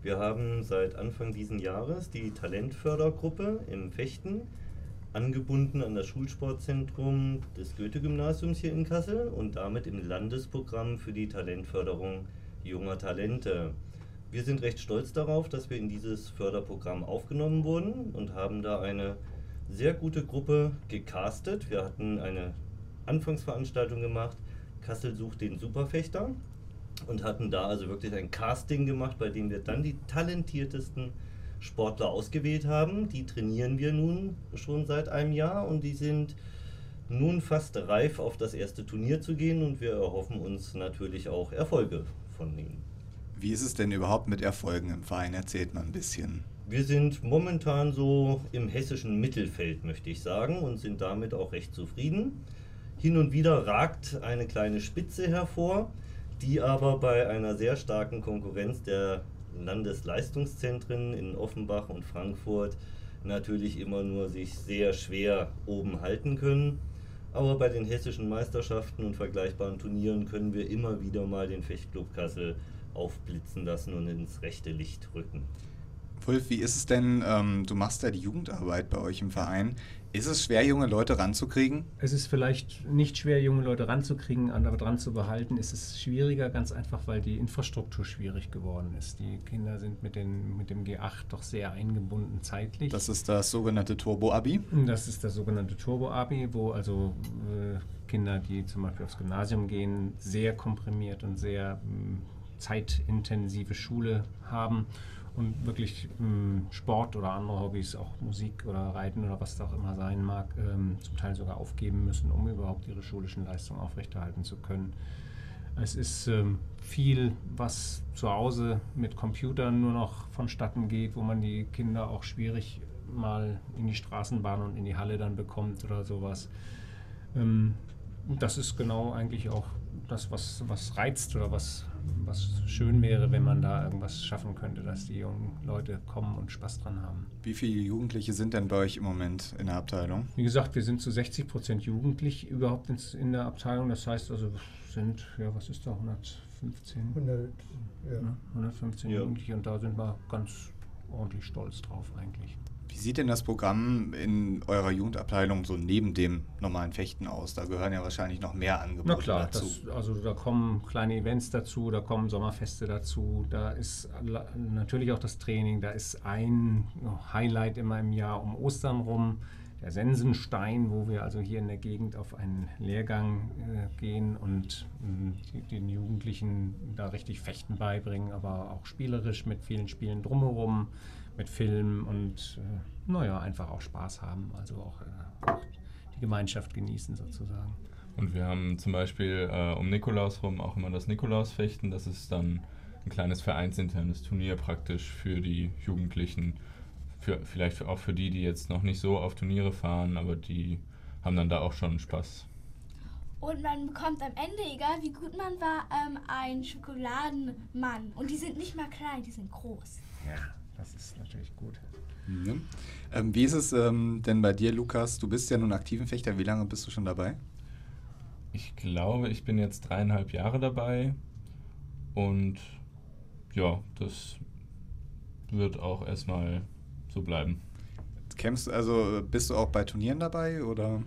Wir haben seit Anfang diesen Jahres die Talentfördergruppe im Fechten, angebunden an das Schulsportzentrum des Goethe-Gymnasiums hier in Kassel und damit im Landesprogramm für die Talentförderung junger Talente. Wir sind recht stolz darauf, dass wir in dieses Förderprogramm aufgenommen wurden und haben da eine sehr gute Gruppe gecastet. Wir hatten eine Anfangsveranstaltung gemacht, Kassel sucht den Superfechter und hatten da also wirklich ein Casting gemacht, bei dem wir dann die talentiertesten Sportler ausgewählt haben. Die trainieren wir nun schon seit einem Jahr und die sind nun fast reif auf das erste Turnier zu gehen und wir erhoffen uns natürlich auch Erfolge von ihnen. Wie ist es denn überhaupt mit Erfolgen im Verein? Erzählt mal ein bisschen. Wir sind momentan so im hessischen Mittelfeld, möchte ich sagen, und sind damit auch recht zufrieden. Hin und wieder ragt eine kleine Spitze hervor, die aber bei einer sehr starken Konkurrenz der Landesleistungszentren in Offenbach und Frankfurt natürlich immer nur sich sehr schwer oben halten können. Aber bei den hessischen Meisterschaften und vergleichbaren Turnieren können wir immer wieder mal den Fechtclub Kassel aufblitzen lassen und ins rechte Licht rücken. Wulf, wie ist es denn, ähm, du machst ja die Jugendarbeit bei euch im Verein. Ist es schwer, junge Leute ranzukriegen? Es ist vielleicht nicht schwer, junge Leute ranzukriegen, aber dran zu behalten. Es ist schwieriger, ganz einfach, weil die Infrastruktur schwierig geworden ist. Die Kinder sind mit, den, mit dem G8 doch sehr eingebunden zeitlich. Das ist das sogenannte Turbo-Abi? Das ist das sogenannte Turbo-Abi, wo also äh, Kinder, die zum Beispiel aufs Gymnasium gehen, sehr komprimiert und sehr äh, zeitintensive Schule haben und wirklich ähm, Sport oder andere Hobbys, auch Musik oder Reiten oder was auch immer sein mag, ähm, zum Teil sogar aufgeben müssen, um überhaupt ihre schulischen Leistungen aufrechterhalten zu können. Es ist ähm, viel, was zu Hause mit Computern nur noch vonstatten geht, wo man die Kinder auch schwierig mal in die Straßenbahn und in die Halle dann bekommt oder sowas. Ähm, das ist genau eigentlich auch das, was, was reizt oder was, was schön wäre, wenn man da irgendwas schaffen könnte, dass die jungen Leute kommen und Spaß dran haben. Wie viele Jugendliche sind denn bei euch im Moment in der Abteilung? Wie gesagt, wir sind zu 60 Prozent jugendlich überhaupt in der Abteilung. Das heißt also, sind, ja, was ist da, 115? 100, ja. 115 ja. Jugendliche und da sind wir ganz ordentlich stolz drauf eigentlich. Wie sieht denn das Programm in eurer Jugendabteilung so neben dem normalen Fechten aus? Da gehören ja wahrscheinlich noch mehr Angebote Na klar, dazu. Das, also da kommen kleine Events dazu, da kommen Sommerfeste dazu, da ist natürlich auch das Training, da ist ein Highlight immer im Jahr um Ostern rum, der Sensenstein, wo wir also hier in der Gegend auf einen Lehrgang äh, gehen und äh, den Jugendlichen da richtig Fechten beibringen, aber auch spielerisch mit vielen Spielen drumherum mit Filmen und äh, naja, einfach auch Spaß haben, also auch, äh, auch, die Gemeinschaft genießen sozusagen. Und wir haben zum Beispiel äh, um Nikolaus rum auch immer das Nikolausfechten. Das ist dann ein kleines vereinsinternes Turnier praktisch für die Jugendlichen, für, vielleicht auch für die, die jetzt noch nicht so auf Turniere fahren, aber die haben dann da auch schon Spaß. Und man bekommt am Ende, egal wie gut man war, ähm, einen Schokoladenmann. Und die sind nicht mal klein, die sind groß. Ja. Das ist natürlich gut. Ja. Ähm, wie ist es ähm, denn bei dir, Lukas? Du bist ja nun aktiven Fechter. Wie lange bist du schon dabei? Ich glaube, ich bin jetzt dreieinhalb Jahre dabei. Und ja, das wird auch erstmal so bleiben. Kämpfst also bist du auch bei Turnieren dabei oder?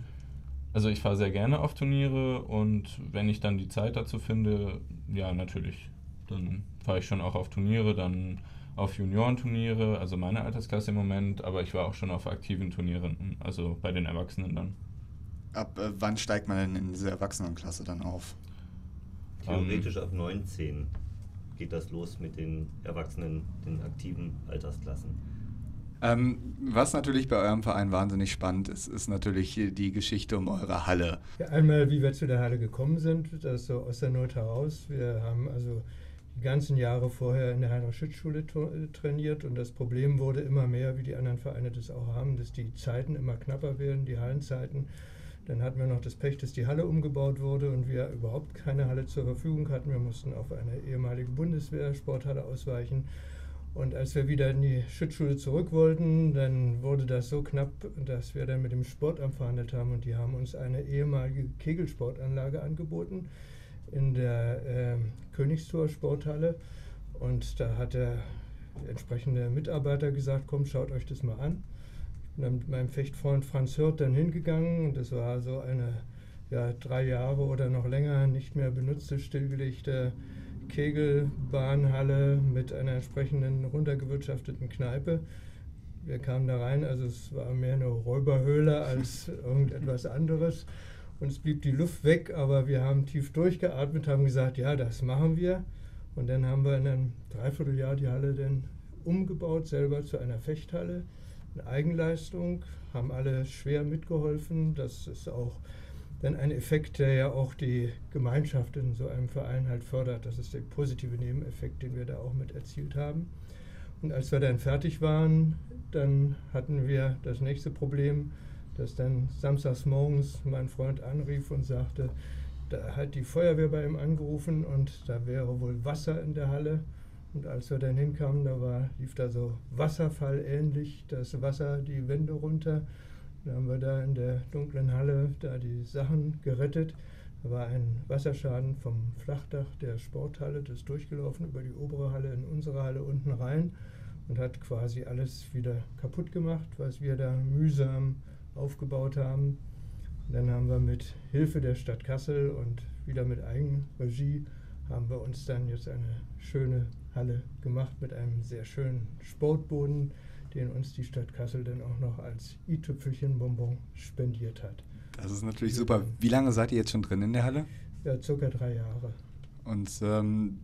Also ich fahre sehr gerne auf Turniere und wenn ich dann die Zeit dazu finde, ja natürlich, dann fahre ich schon auch auf Turniere, dann auf Juniorenturniere, also meine Altersklasse im Moment, aber ich war auch schon auf aktiven Turnieren, also bei den Erwachsenen dann. Ab äh, wann steigt man denn in diese Erwachsenenklasse dann auf? Theoretisch ab 19 geht das los mit den Erwachsenen, den aktiven Altersklassen. Ähm, was natürlich bei eurem Verein wahnsinnig spannend ist, ist natürlich die Geschichte um eure Halle. Ja, einmal, wie wir zu der Halle gekommen sind, das so aus der Not heraus. Wir haben also die ganzen Jahre vorher in der Heinrich-Schütz-Schule äh, trainiert und das Problem wurde immer mehr, wie die anderen Vereine das auch haben, dass die Zeiten immer knapper werden, die Hallenzeiten. Dann hatten wir noch das Pech, dass die Halle umgebaut wurde und wir überhaupt keine Halle zur Verfügung hatten. Wir mussten auf eine ehemalige Bundeswehr-Sporthalle ausweichen. Und als wir wieder in die Schützschule zurück wollten, dann wurde das so knapp, dass wir dann mit dem Sportamt verhandelt haben und die haben uns eine ehemalige Kegelsportanlage angeboten in der äh, Königstor Sporthalle. Und da hat der entsprechende Mitarbeiter gesagt, komm, schaut euch das mal an. Ich bin dann mit meinem Fechtfreund Franz Hirt dann hingegangen und das war so eine ja, drei Jahre oder noch länger nicht mehr benutzte, stillgelegte Kegelbahnhalle mit einer entsprechenden runtergewirtschafteten Kneipe. Wir kamen da rein, also es war mehr eine Räuberhöhle als irgendetwas anderes. Und es blieb die Luft weg, aber wir haben tief durchgeatmet, haben gesagt, ja, das machen wir. Und dann haben wir in einem Dreivierteljahr die Halle dann umgebaut, selber zu einer Fechthalle. Eine Eigenleistung, haben alle schwer mitgeholfen. Das ist auch dann ein Effekt, der ja auch die Gemeinschaft in so einem Verein halt fördert. Das ist der positive Nebeneffekt, den wir da auch mit erzielt haben. Und als wir dann fertig waren, dann hatten wir das nächste Problem, dass dann samstags morgens mein Freund anrief und sagte, da hat die Feuerwehr bei ihm angerufen und da wäre wohl Wasser in der Halle. Und als wir dann hinkamen, da war, lief da so Wasserfall ähnlich, das Wasser die Wände runter. Da haben wir da in der dunklen Halle da die Sachen gerettet. Da war ein Wasserschaden vom Flachdach der Sporthalle, das ist durchgelaufen über die obere Halle in unsere Halle unten rein und hat quasi alles wieder kaputt gemacht, was wir da mühsam aufgebaut haben. Und dann haben wir mit Hilfe der Stadt Kassel und wieder mit Eigenregie haben wir uns dann jetzt eine schöne Halle gemacht mit einem sehr schönen Sportboden, den uns die Stadt Kassel dann auch noch als i-Tüpfelchen Bonbon spendiert hat. Das ist natürlich super. Wie lange seid ihr jetzt schon drin in der Halle? Ja, circa drei Jahre. Und ähm,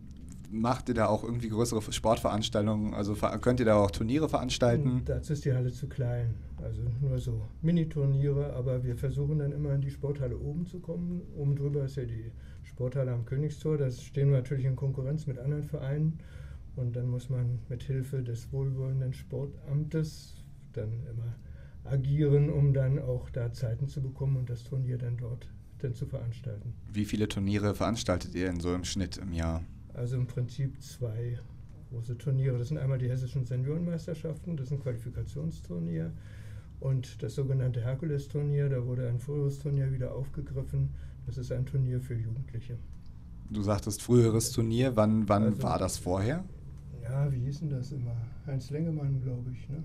macht ihr da auch irgendwie größere Sportveranstaltungen? Also könnt ihr da auch Turniere veranstalten? Hm, dazu ist die Halle zu klein. Also nur so Mini-Turniere, aber wir versuchen dann immer in die Sporthalle oben zu kommen. Oben drüber ist ja die Sporthalle am Königstor. Da stehen wir natürlich in Konkurrenz mit anderen Vereinen. Und dann muss man mit Hilfe des wohlwollenden Sportamtes dann immer agieren, um dann auch da Zeiten zu bekommen und das Turnier dann dort dann zu veranstalten. Wie viele Turniere veranstaltet ihr denn so im Schnitt im Jahr? Also im Prinzip zwei große Turniere. Das sind einmal die hessischen Seniorenmeisterschaften, das ist ein Qualifikationsturnier. Und das sogenannte Herkules-Turnier, da wurde ein früheres Turnier wieder aufgegriffen. Das ist ein Turnier für Jugendliche. Du sagtest früheres Turnier, wann, wann also, war das vorher? Ja, wie hieß denn das immer? Heinz Lengemann, glaube ich. Ne?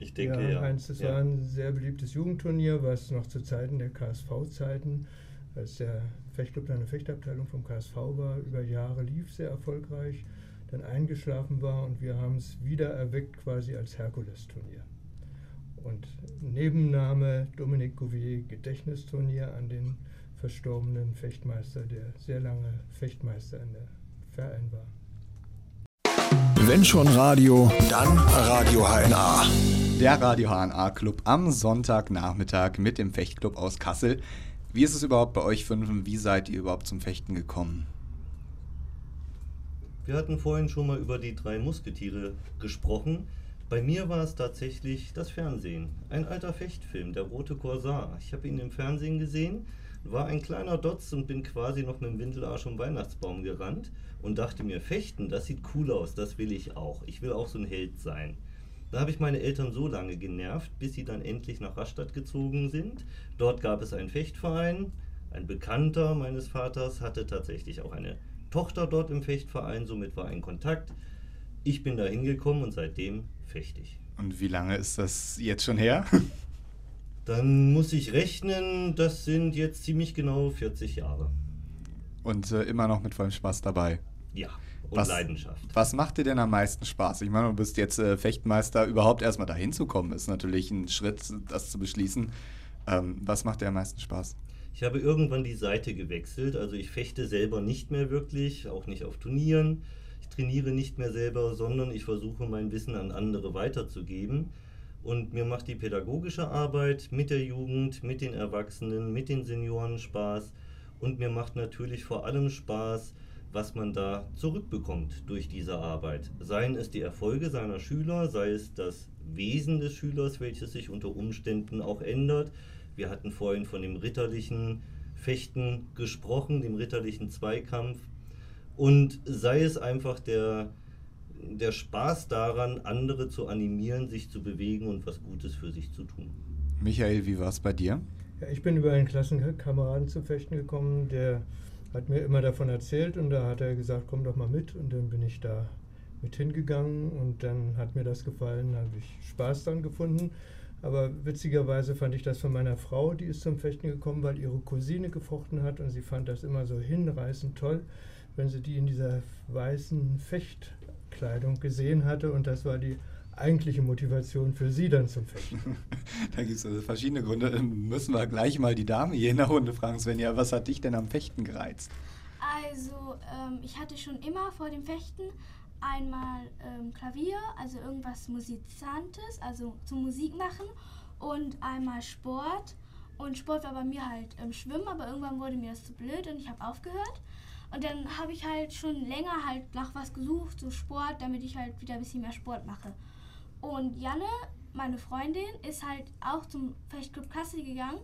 Ich denke, ja. ja. Heinz, das ja. war ein sehr beliebtes Jugendturnier, was noch zu Zeiten der KSV-Zeiten, als der Fechtclub eine Fechtabteilung vom KSV war, über Jahre lief, sehr erfolgreich, dann eingeschlafen war und wir haben es wieder erweckt quasi als Herkules-Turnier. Und Nebenname Dominique Gouvier Gedächtnisturnier an den verstorbenen Fechtmeister, der sehr lange Fechtmeister in der Verein war. Wenn schon Radio, dann Radio HNA. Der Radio HNA Club am Sonntagnachmittag mit dem Fechtclub aus Kassel. Wie ist es überhaupt bei euch Fünfen? Wie seid ihr überhaupt zum Fechten gekommen? Wir hatten vorhin schon mal über die drei Musketiere gesprochen. Bei mir war es tatsächlich das Fernsehen. Ein alter Fechtfilm, der Rote Korsar. Ich habe ihn im Fernsehen gesehen, war ein kleiner Dotz und bin quasi noch mit dem Windelarsch um Weihnachtsbaum gerannt und dachte mir, Fechten, das sieht cool aus, das will ich auch. Ich will auch so ein Held sein. Da habe ich meine Eltern so lange genervt, bis sie dann endlich nach Rastatt gezogen sind. Dort gab es einen Fechtverein. Ein Bekannter meines Vaters hatte tatsächlich auch eine Tochter dort im Fechtverein, somit war ein Kontakt. Ich bin da hingekommen und seitdem fechte ich. Und wie lange ist das jetzt schon her? Dann muss ich rechnen, das sind jetzt ziemlich genau 40 Jahre. Und äh, immer noch mit vollem Spaß dabei. Ja, und was, Leidenschaft. Was macht dir denn am meisten Spaß? Ich meine, du bist jetzt äh, Fechtmeister, überhaupt erstmal dahin zu kommen, ist natürlich ein Schritt, das zu beschließen. Ähm, was macht dir am meisten Spaß? Ich habe irgendwann die Seite gewechselt, also ich fechte selber nicht mehr wirklich, auch nicht auf Turnieren. Ich trainiere nicht mehr selber, sondern ich versuche mein Wissen an andere weiterzugeben. Und mir macht die pädagogische Arbeit mit der Jugend, mit den Erwachsenen, mit den Senioren Spaß. Und mir macht natürlich vor allem Spaß, was man da zurückbekommt durch diese Arbeit. Seien es die Erfolge seiner Schüler, sei es das Wesen des Schülers, welches sich unter Umständen auch ändert. Wir hatten vorhin von dem ritterlichen Fechten gesprochen, dem ritterlichen Zweikampf. Und sei es einfach der, der Spaß daran, andere zu animieren, sich zu bewegen und was Gutes für sich zu tun. Michael, wie war es bei dir? Ja, ich bin über einen Klassenkameraden zum Fechten gekommen, der hat mir immer davon erzählt und da hat er gesagt, komm doch mal mit und dann bin ich da mit hingegangen und dann hat mir das gefallen, habe ich Spaß dran gefunden. Aber witzigerweise fand ich das von meiner Frau, die ist zum Fechten gekommen, weil ihre Cousine gefochten hat und sie fand das immer so hinreißend toll, wenn sie die in dieser weißen Fechtkleidung gesehen hatte und das war die eigentliche Motivation für Sie dann zum Fechten? da gibt es also verschiedene Gründe. Müssen wir gleich mal die Dame hier in der Runde fragen, Svenja, was hat dich denn am Fechten gereizt? Also, ähm, ich hatte schon immer vor dem Fechten einmal ähm, Klavier, also irgendwas Musikantes, also zum Musik machen und einmal Sport. Und Sport war bei mir halt ähm, Schwimmen, aber irgendwann wurde mir das zu blöd und ich habe aufgehört. Und dann habe ich halt schon länger halt nach was gesucht, so Sport, damit ich halt wieder ein bisschen mehr Sport mache. Und Janne, meine Freundin, ist halt auch zum Fechtclub Kassel gegangen.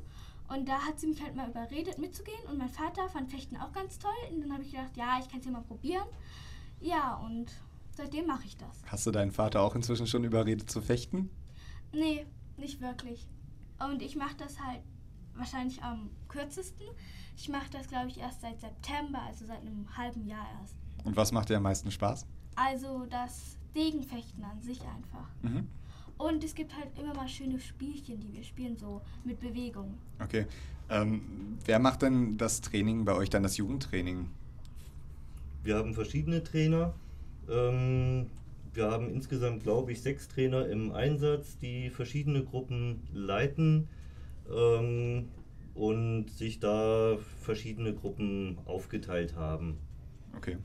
Und da hat sie mich halt mal überredet, mitzugehen. Und mein Vater fand Fechten auch ganz toll. Und dann habe ich gedacht, ja, ich kann es ja mal probieren. Ja, und seitdem mache ich das. Hast du deinen Vater auch inzwischen schon überredet zu fechten? Nee, nicht wirklich. Und ich mache das halt wahrscheinlich am kürzesten. Ich mache das, glaube ich, erst seit September, also seit einem halben Jahr erst. Und was macht dir am meisten Spaß? Also das Degenfechten an sich einfach. Mhm. Und es gibt halt immer mal schöne Spielchen, die wir spielen, so mit Bewegung. Okay. Ähm, wer macht denn das Training bei euch dann, das Jugendtraining? Wir haben verschiedene Trainer. Ähm, wir haben insgesamt, glaube ich, sechs Trainer im Einsatz, die verschiedene Gruppen leiten ähm, und sich da verschiedene Gruppen aufgeteilt haben. Okay.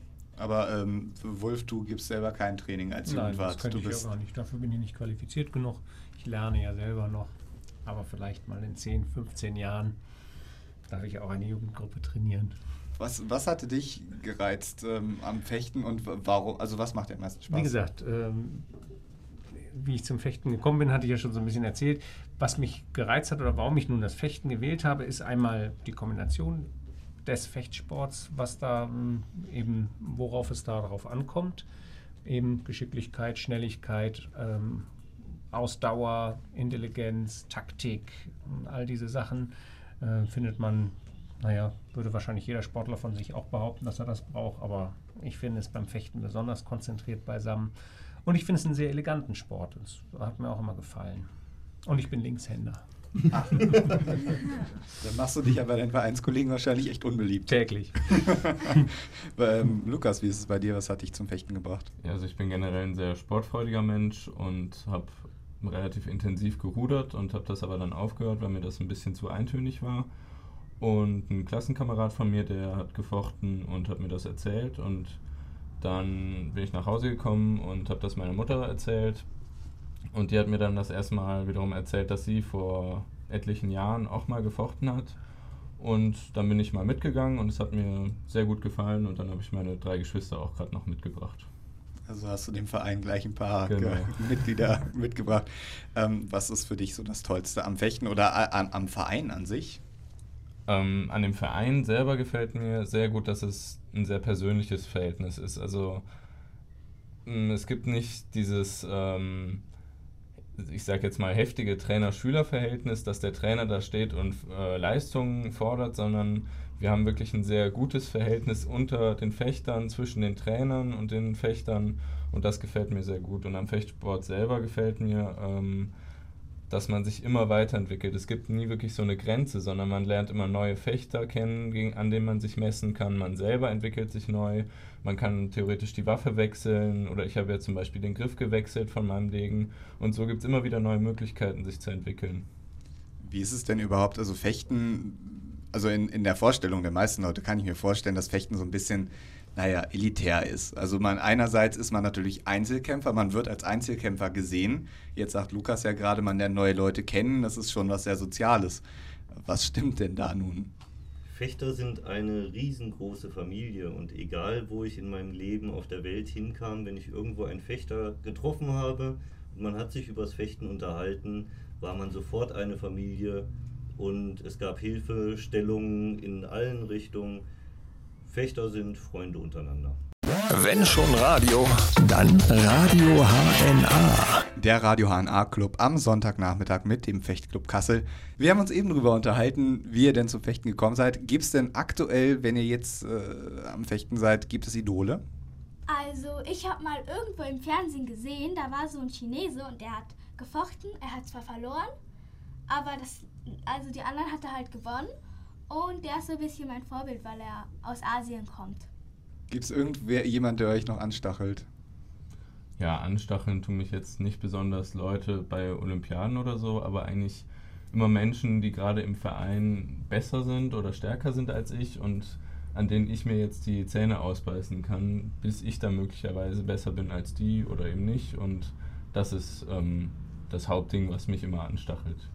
Aber ähm, Wolf, du gibst selber kein Training als Nein, Jugendwart. das könnte du ich ja gar nicht. Dafür bin ich nicht qualifiziert genug. Ich lerne ja selber noch. Aber vielleicht mal in 10, 15 Jahren darf ich auch eine Jugendgruppe trainieren. Was, was hatte dich gereizt ähm, am Fechten und warum? Also was macht dir am meisten Spaß? Wie gesagt, ähm, wie ich zum Fechten gekommen bin, hatte ich ja schon so ein bisschen erzählt. Was mich gereizt hat oder warum ich nun das Fechten gewählt habe, ist einmal die Kombination des Fechtsports, was da ähm, eben, worauf es darauf ankommt. Eben Geschicklichkeit, Schnelligkeit, ähm, Ausdauer, Intelligenz, Taktik, all diese Sachen äh, findet man, naja, würde wahrscheinlich jeder Sportler von sich auch behaupten, dass er das braucht, aber ich finde es beim Fechten besonders konzentriert beisammen. Und ich finde es einen sehr eleganten Sport. Das hat mir auch immer gefallen. Und ich bin Linkshänder. Dann machst du dich aber deinen Vereinskollegen wahrscheinlich echt unbeliebt. Täglich. ähm, Lukas, wie ist es bei dir? Was hat dich zum Fechten gebracht? Ja, also ich bin generell ein sehr sportfreudiger Mensch und habe relativ intensiv gerudert und habe das aber dann aufgehört, weil mir das ein bisschen zu eintönig war. Und ein Klassenkamerad von mir, der hat gefochten und hat mir das erzählt und dann bin ich nach Hause gekommen und habe das meiner Mutter erzählt und die hat mir dann das erste Mal wiederum erzählt, dass sie vor etlichen Jahren auch mal gefochten hat. Und dann bin ich mal mitgegangen und es hat mir sehr gut gefallen und dann habe ich meine drei Geschwister auch gerade noch mitgebracht. Also hast du dem Verein gleich ein paar Genau. Ge- Mitglieder mitgebracht. Ähm, was ist für dich so das Tollste am Fechten oder a- am, Verein an sich? Ähm, an dem Verein selber gefällt mir sehr gut, dass es ein sehr persönliches Verhältnis ist. Also mh, es gibt nicht dieses, ähm, ich sage jetzt mal, heftige Trainer-Schüler-Verhältnis, dass der Trainer da steht und äh, Leistungen fordert, sondern wir haben wirklich ein sehr gutes Verhältnis unter den Fechtern, zwischen den Trainern und den Fechtern und das gefällt mir sehr gut. Und am Fechtsport selber gefällt mir, ähm, dass man sich immer weiterentwickelt. Es gibt nie wirklich so eine Grenze, sondern man lernt immer neue Fechter kennen, an denen man sich messen kann. Man selber entwickelt sich neu. Man kann theoretisch die Waffe wechseln oder ich habe ja zum Beispiel den Griff gewechselt von meinem Degen. Und so gibt es immer wieder neue Möglichkeiten, sich zu entwickeln. Wie ist es denn überhaupt? Also Fechten, also in, in der Vorstellung der meisten Leute kann ich mir vorstellen, dass Fechten so ein bisschen, naja, elitär ist. Also man einerseits ist man natürlich Einzelkämpfer, man wird als Einzelkämpfer gesehen. Jetzt sagt Lukas ja gerade, man lernt neue Leute kennen, das ist schon was sehr Soziales. Was stimmt denn da nun? Fechter sind eine riesengroße Familie und egal wo ich in meinem Leben auf der Welt hinkam, wenn ich irgendwo einen Fechter getroffen habe und man hat sich übers Fechten unterhalten, war man sofort eine Familie und es gab Hilfestellungen in allen Richtungen. Fechter sind Freunde untereinander. Wenn schon Radio, dann Radio HNA. Der Radio HNA Club am Sonntagnachmittag mit dem Fechtclub Kassel. Wir haben uns eben darüber unterhalten, wie ihr denn zum Fechten gekommen seid. Gibt es denn aktuell, wenn ihr jetzt äh, am Fechten seid, gibt es Idole? Also, ich habe mal irgendwo im Fernsehen gesehen, da war so ein Chinese und der hat gefochten. Er hat zwar verloren, aber das, also die anderen hat er halt gewonnen. Und der ist so ein bisschen mein Vorbild, weil er aus Asien kommt. Gibt es irgendwer, jemand, der euch noch anstachelt? Ja, anstacheln tun mich jetzt nicht besonders Leute bei Olympiaden oder so, aber eigentlich immer Menschen, die gerade im Verein besser sind oder stärker sind als ich und an denen ich mir jetzt die Zähne ausbeißen kann, bis ich dann möglicherweise besser bin als die oder eben nicht. Und das ist ähm, das Hauptding, was mich immer anstachelt.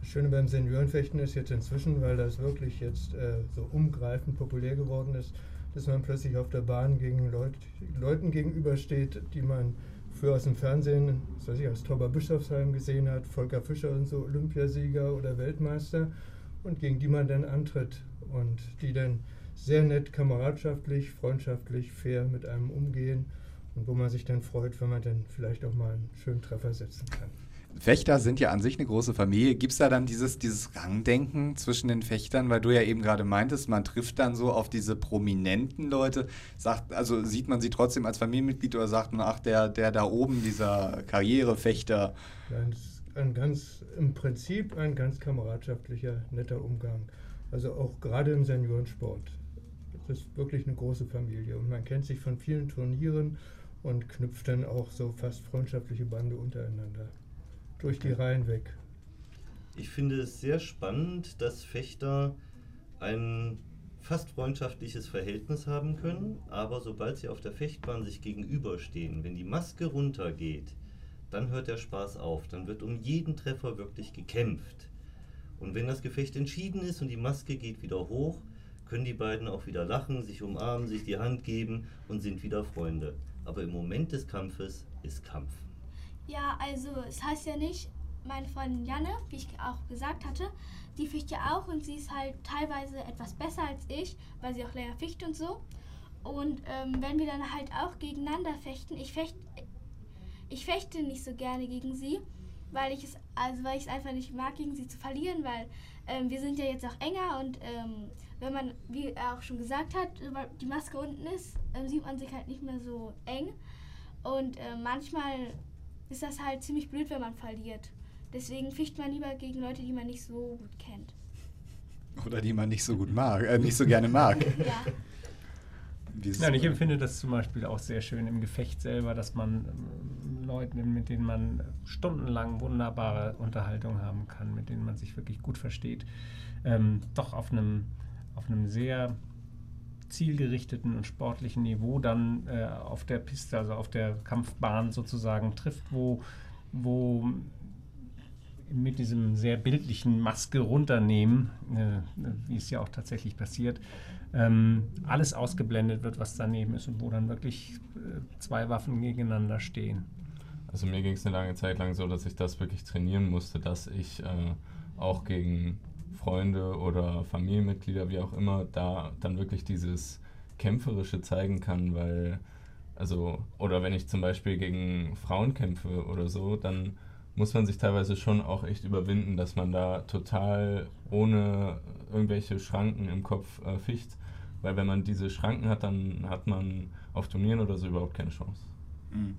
Das Schöne beim Seniorenfechten ist jetzt inzwischen, weil das wirklich jetzt äh, so umgreifend populär geworden ist, dass man plötzlich auf der Bahn gegen Leut, Leuten gegenübersteht, die man früher aus dem Fernsehen, was weiß ich, aus Tauber Bischofsheim gesehen hat, Volker Fischer und so, Olympiasieger oder Weltmeister, und gegen die man dann antritt und die dann sehr nett, kameradschaftlich, freundschaftlich, fair mit einem umgehen und wo man sich dann freut, wenn man dann vielleicht auch mal einen schönen Treffer setzen kann. Fechter sind ja an sich eine große Familie. Gibt es da dann dieses, dieses Rangdenken zwischen den Fechtern? Weil du ja eben gerade meintest, man trifft dann so auf diese prominenten Leute. Sagt, also sieht man sie trotzdem als Familienmitglied oder sagt man, ach, der, der da oben, dieser Karrierefechter. Nein, ein ganz, im Prinzip ein ganz kameradschaftlicher, netter Umgang. Also auch gerade im Seniorensport. Das ist wirklich eine große Familie und man kennt sich von vielen Turnieren und knüpft dann auch so fast freundschaftliche Bande untereinander. Durch die Reihen weg. Ich finde es sehr spannend, dass Fechter ein fast freundschaftliches Verhältnis haben können, aber sobald sie auf der Fechtbahn sich gegenüberstehen, wenn die Maske runtergeht, dann hört der Spaß auf. Dann wird um jeden Treffer wirklich gekämpft. Und wenn das Gefecht entschieden ist und die Maske geht wieder hoch, können die beiden auch wieder lachen, sich umarmen, sich die Hand geben und sind wieder Freunde. Aber im Moment des Kampfes ist Kampf. Ja, also es heißt ja nicht, meine Freundin Janne, wie ich auch gesagt hatte, die ficht ja auch und sie ist halt teilweise etwas besser als ich, weil sie auch länger ficht und so. Und ähm, wenn wir dann halt auch gegeneinander fechten, ich fechte ich fechte nicht so gerne gegen sie, weil ich es also weil ich es einfach nicht mag, gegen sie zu verlieren, weil ähm, wir sind ja jetzt auch enger und ähm, wenn man, wie er auch schon gesagt hat, die Maske unten ist, ähm, sieht man sich halt nicht mehr so eng. Und äh, manchmal ist das halt ziemlich blöd, wenn man verliert. Deswegen ficht man lieber gegen Leute, die man nicht so gut kennt. Oder die man nicht so gut mag, äh, nicht so gerne mag. ja. Nein, ich empfinde das zum Beispiel auch sehr schön im Gefecht selber, dass man ähm, Leuten, mit denen man stundenlang wunderbare Unterhaltung haben kann, mit denen man sich wirklich gut versteht, ähm, doch auf einem, auf einem sehr zielgerichteten und sportlichen Niveau dann äh, auf der Piste, also auf der Kampfbahn sozusagen trifft, wo, wo mit diesem sehr bildlichen Maske runternehmen, äh, wie es ja auch tatsächlich passiert, ähm, alles ausgeblendet wird, was daneben ist und wo dann wirklich äh, zwei Waffen gegeneinander stehen. Also mir ging es eine lange Zeit lang so, dass ich das wirklich trainieren musste, dass ich äh, auch gegen Freunde oder Familienmitglieder, wie auch immer, da dann wirklich dieses Kämpferische zeigen kann, weil, also, oder wenn ich zum Beispiel gegen Frauen kämpfe oder so, dann muss man sich teilweise schon auch echt überwinden, dass man da total ohne irgendwelche Schranken im Kopf äh, ficht. Weil wenn man diese Schranken hat, dann hat man auf Turnieren oder so überhaupt keine Chance. Mhm.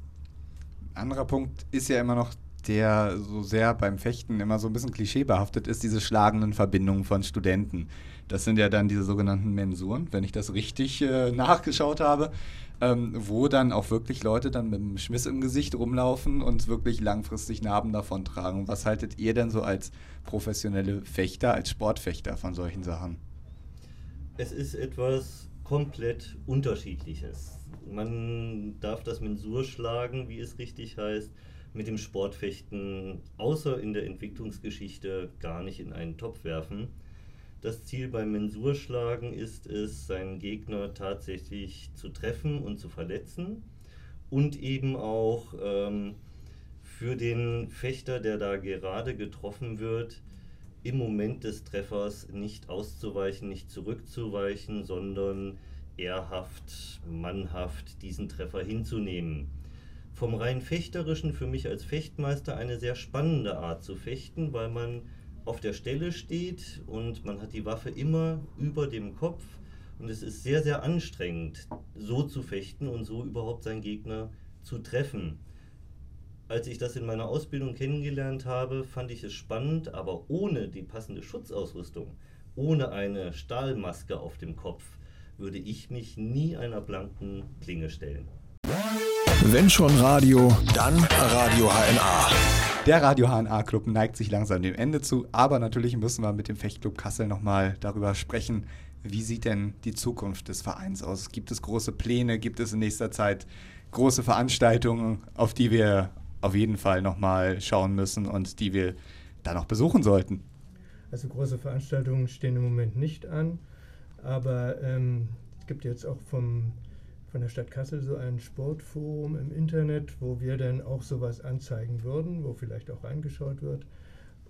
Anderer Punkt ist ja immer noch, der so sehr beim Fechten immer so ein bisschen klischeebehaftet ist, diese schlagenden Verbindungen von Studenten. Das sind ja dann diese sogenannten Mensuren, wenn ich das richtig äh, nachgeschaut habe, ähm, wo dann auch wirklich Leute dann mit einem Schmiss im Gesicht rumlaufen und wirklich langfristig Narben davon tragen. Was haltet ihr denn so als professionelle Fechter, als Sportfechter von solchen Sachen? Es ist etwas komplett Unterschiedliches. Man darf das Mensur schlagen, wie es richtig heißt, mit dem Sportfechten außer in der Entwicklungsgeschichte gar nicht in einen Topf werfen. Das Ziel beim Mensurschlagen ist es, seinen Gegner tatsächlich zu treffen und zu verletzen und eben auch ähm, für den Fechter, der da gerade getroffen wird, im Moment des Treffers nicht auszuweichen, nicht zurückzuweichen, sondern ehrhaft, mannhaft diesen Treffer hinzunehmen. Vom rein fechterischen für mich als Fechtmeister eine sehr spannende Art zu fechten, weil man auf der Stelle steht und man hat die Waffe immer über dem Kopf und es ist sehr, sehr anstrengend, so zu fechten und so überhaupt seinen Gegner zu treffen als ich das in meiner Ausbildung kennengelernt habe, fand ich es spannend, aber ohne die passende Schutzausrüstung, ohne eine Stahlmaske auf dem Kopf, würde ich mich nie einer blanken Klinge stellen. Wenn schon Radio, dann Radio HNA. Der Radio HNA Club neigt sich langsam dem Ende zu, aber natürlich müssen wir mit dem Fechtclub Kassel nochmal darüber sprechen, wie sieht denn die Zukunft des Vereins aus? Gibt es große Pläne? Gibt es in nächster Zeit große Veranstaltungen, auf die wir auf jeden Fall nochmal schauen müssen und die wir da noch besuchen sollten. Also große Veranstaltungen stehen im Moment nicht an, aber ähm, es gibt jetzt auch vom, von der Stadt Kassel so ein Sportforum im Internet, wo wir dann auch sowas anzeigen würden, wo vielleicht auch reingeschaut wird.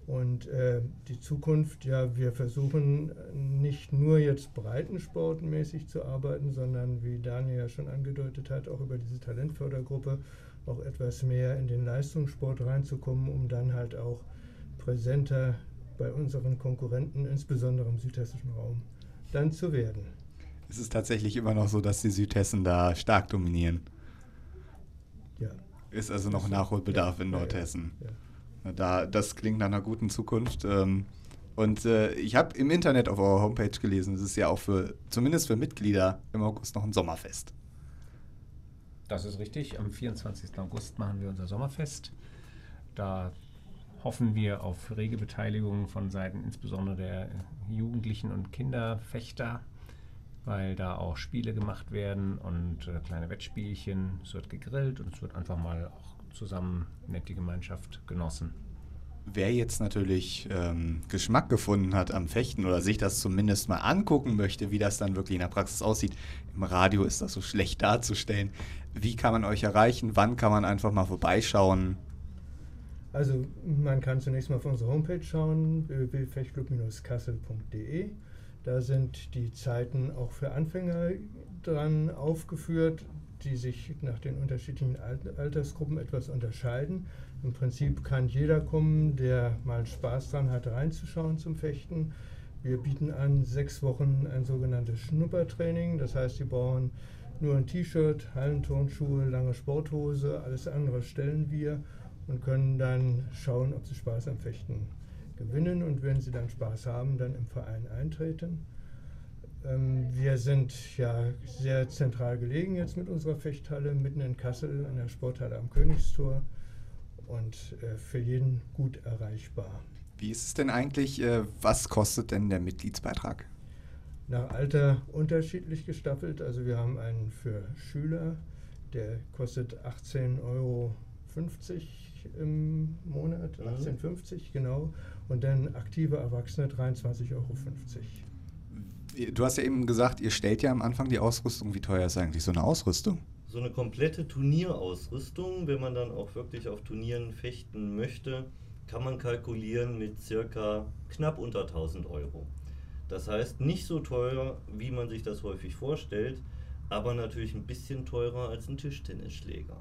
Und äh, die Zukunft, ja, wir versuchen nicht nur jetzt breitensportmäßig zu arbeiten, sondern wie Daniel ja schon angedeutet hat, auch über diese Talentfördergruppe auch etwas mehr in den Leistungssport reinzukommen, um dann halt auch präsenter bei unseren Konkurrenten, insbesondere im südhessischen Raum, dann zu werden. Es ist tatsächlich immer noch so, dass die Südhessen da stark dominieren. Ja. Ist also noch Nachholbedarf ja, in ja, Nordhessen. Ja. Da, das klingt nach einer guten Zukunft. Ähm, und äh, ich habe im Internet auf eurer Homepage gelesen, es ist ja auch für, zumindest für Mitglieder im August noch ein Sommerfest. Das ist richtig. Am 24. August machen wir unser Sommerfest. Da hoffen wir auf rege Beteiligung von Seiten insbesondere der Jugendlichen und Kinderfechter, weil da auch Spiele gemacht werden und äh, kleine Wettspielchen. Es wird gegrillt und es wird einfach mal auch zusammen nett die Gemeinschaft genossen. Wer jetzt natürlich ähm, Geschmack gefunden hat am Fechten oder sich das zumindest mal angucken möchte, wie das dann wirklich in der Praxis aussieht, im Radio ist das so schlecht darzustellen. Wie kann man euch erreichen? Wann kann man einfach mal vorbeischauen? Also man kann zunächst mal auf unsere Homepage schauen, www.fechtclub-kassel.de. Da sind die Zeiten auch für Anfänger dran aufgeführt, die sich nach den unterschiedlichen Altersgruppen etwas unterscheiden. Im Prinzip kann jeder kommen, der mal Spaß dran hat, reinzuschauen zum Fechten. Wir bieten an sechs Wochen ein sogenanntes Schnuppertraining. Das heißt, Sie brauchen nur ein T-Shirt, Hallenturnschuhe, lange Sporthose, alles andere stellen wir und können dann schauen, ob Sie Spaß am Fechten gewinnen und wenn Sie dann Spaß haben, dann im Verein eintreten. Ähm, wir sind ja sehr zentral gelegen jetzt mit unserer Fechthalle, mitten in Kassel, an der Sporthalle am Königstor und äh, für jeden gut erreichbar. Wie ist es denn eigentlich, äh, was kostet denn der Mitgliedsbeitrag? Nach Alter unterschiedlich gestaffelt. Also wir haben einen für Schüler, der kostet 18,50 Euro im Monat, 18,50 mhm. genau. Und dann aktive Erwachsene 23,50 Euro. Du hast ja eben gesagt, ihr stellt ja am Anfang die Ausrüstung. Wie teuer ist eigentlich so eine Ausrüstung? So eine komplette Turnierausrüstung, wenn man dann auch wirklich auf Turnieren fechten möchte, kann man kalkulieren mit circa knapp unter 1000 Euro. Das heißt, nicht so teuer, wie man sich das häufig vorstellt, aber natürlich ein bisschen teurer als ein Tischtennisschläger.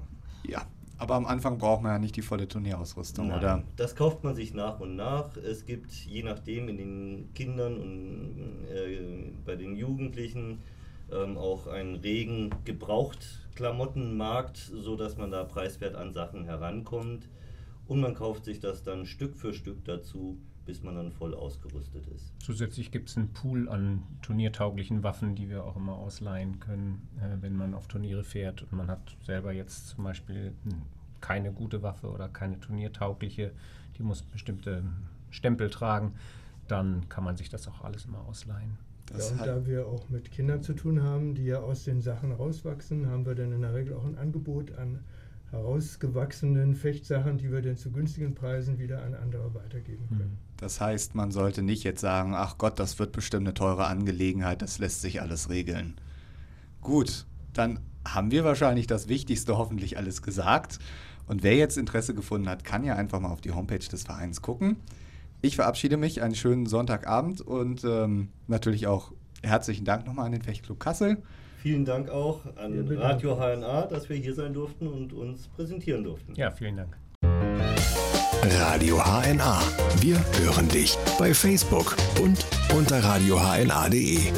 Ja, aber am Anfang braucht man ja nicht die volle Turnierausrüstung, Nein, oder? Das kauft man sich nach und nach. Es gibt je nachdem in den Kindern und äh, bei den Jugendlichen ähm, auch einen regen Gebrauchtklamottenmarkt, sodass man da preiswert an Sachen herankommt. Und man kauft sich das dann Stück für Stück dazu, bis man dann voll ausgerüstet ist. Zusätzlich gibt es einen Pool an turniertauglichen Waffen, die wir auch immer ausleihen können, äh, wenn man auf Turniere fährt und man hat selber jetzt zum Beispiel keine gute Waffe oder keine turniertaugliche, die muss bestimmte Stempel tragen, dann kann man sich das auch alles immer ausleihen. Ja, und da wir auch mit Kindern zu tun haben, die ja aus den Sachen rauswachsen, haben wir dann in der Regel auch ein Angebot an herausgewachsenen Fechtsachen, die wir dann zu günstigen Preisen wieder an andere weitergeben können. Hm. Das heißt, man sollte nicht jetzt sagen, ach Gott, das wird bestimmt eine teure Angelegenheit, das lässt sich alles regeln. Gut, dann haben wir wahrscheinlich das Wichtigste hoffentlich alles gesagt. Und wer jetzt Interesse gefunden hat, kann ja einfach mal auf die Homepage des Vereins gucken. Ich verabschiede mich, einen schönen Sonntagabend und ähm, natürlich auch herzlichen Dank nochmal an den Fechtclub Kassel. Vielen Dank auch an Radio HNA, dass wir hier sein durften und uns präsentieren durften. Ja, vielen Dank. Radio HNA. Wir hören dich bei Facebook und unter radiohna.de.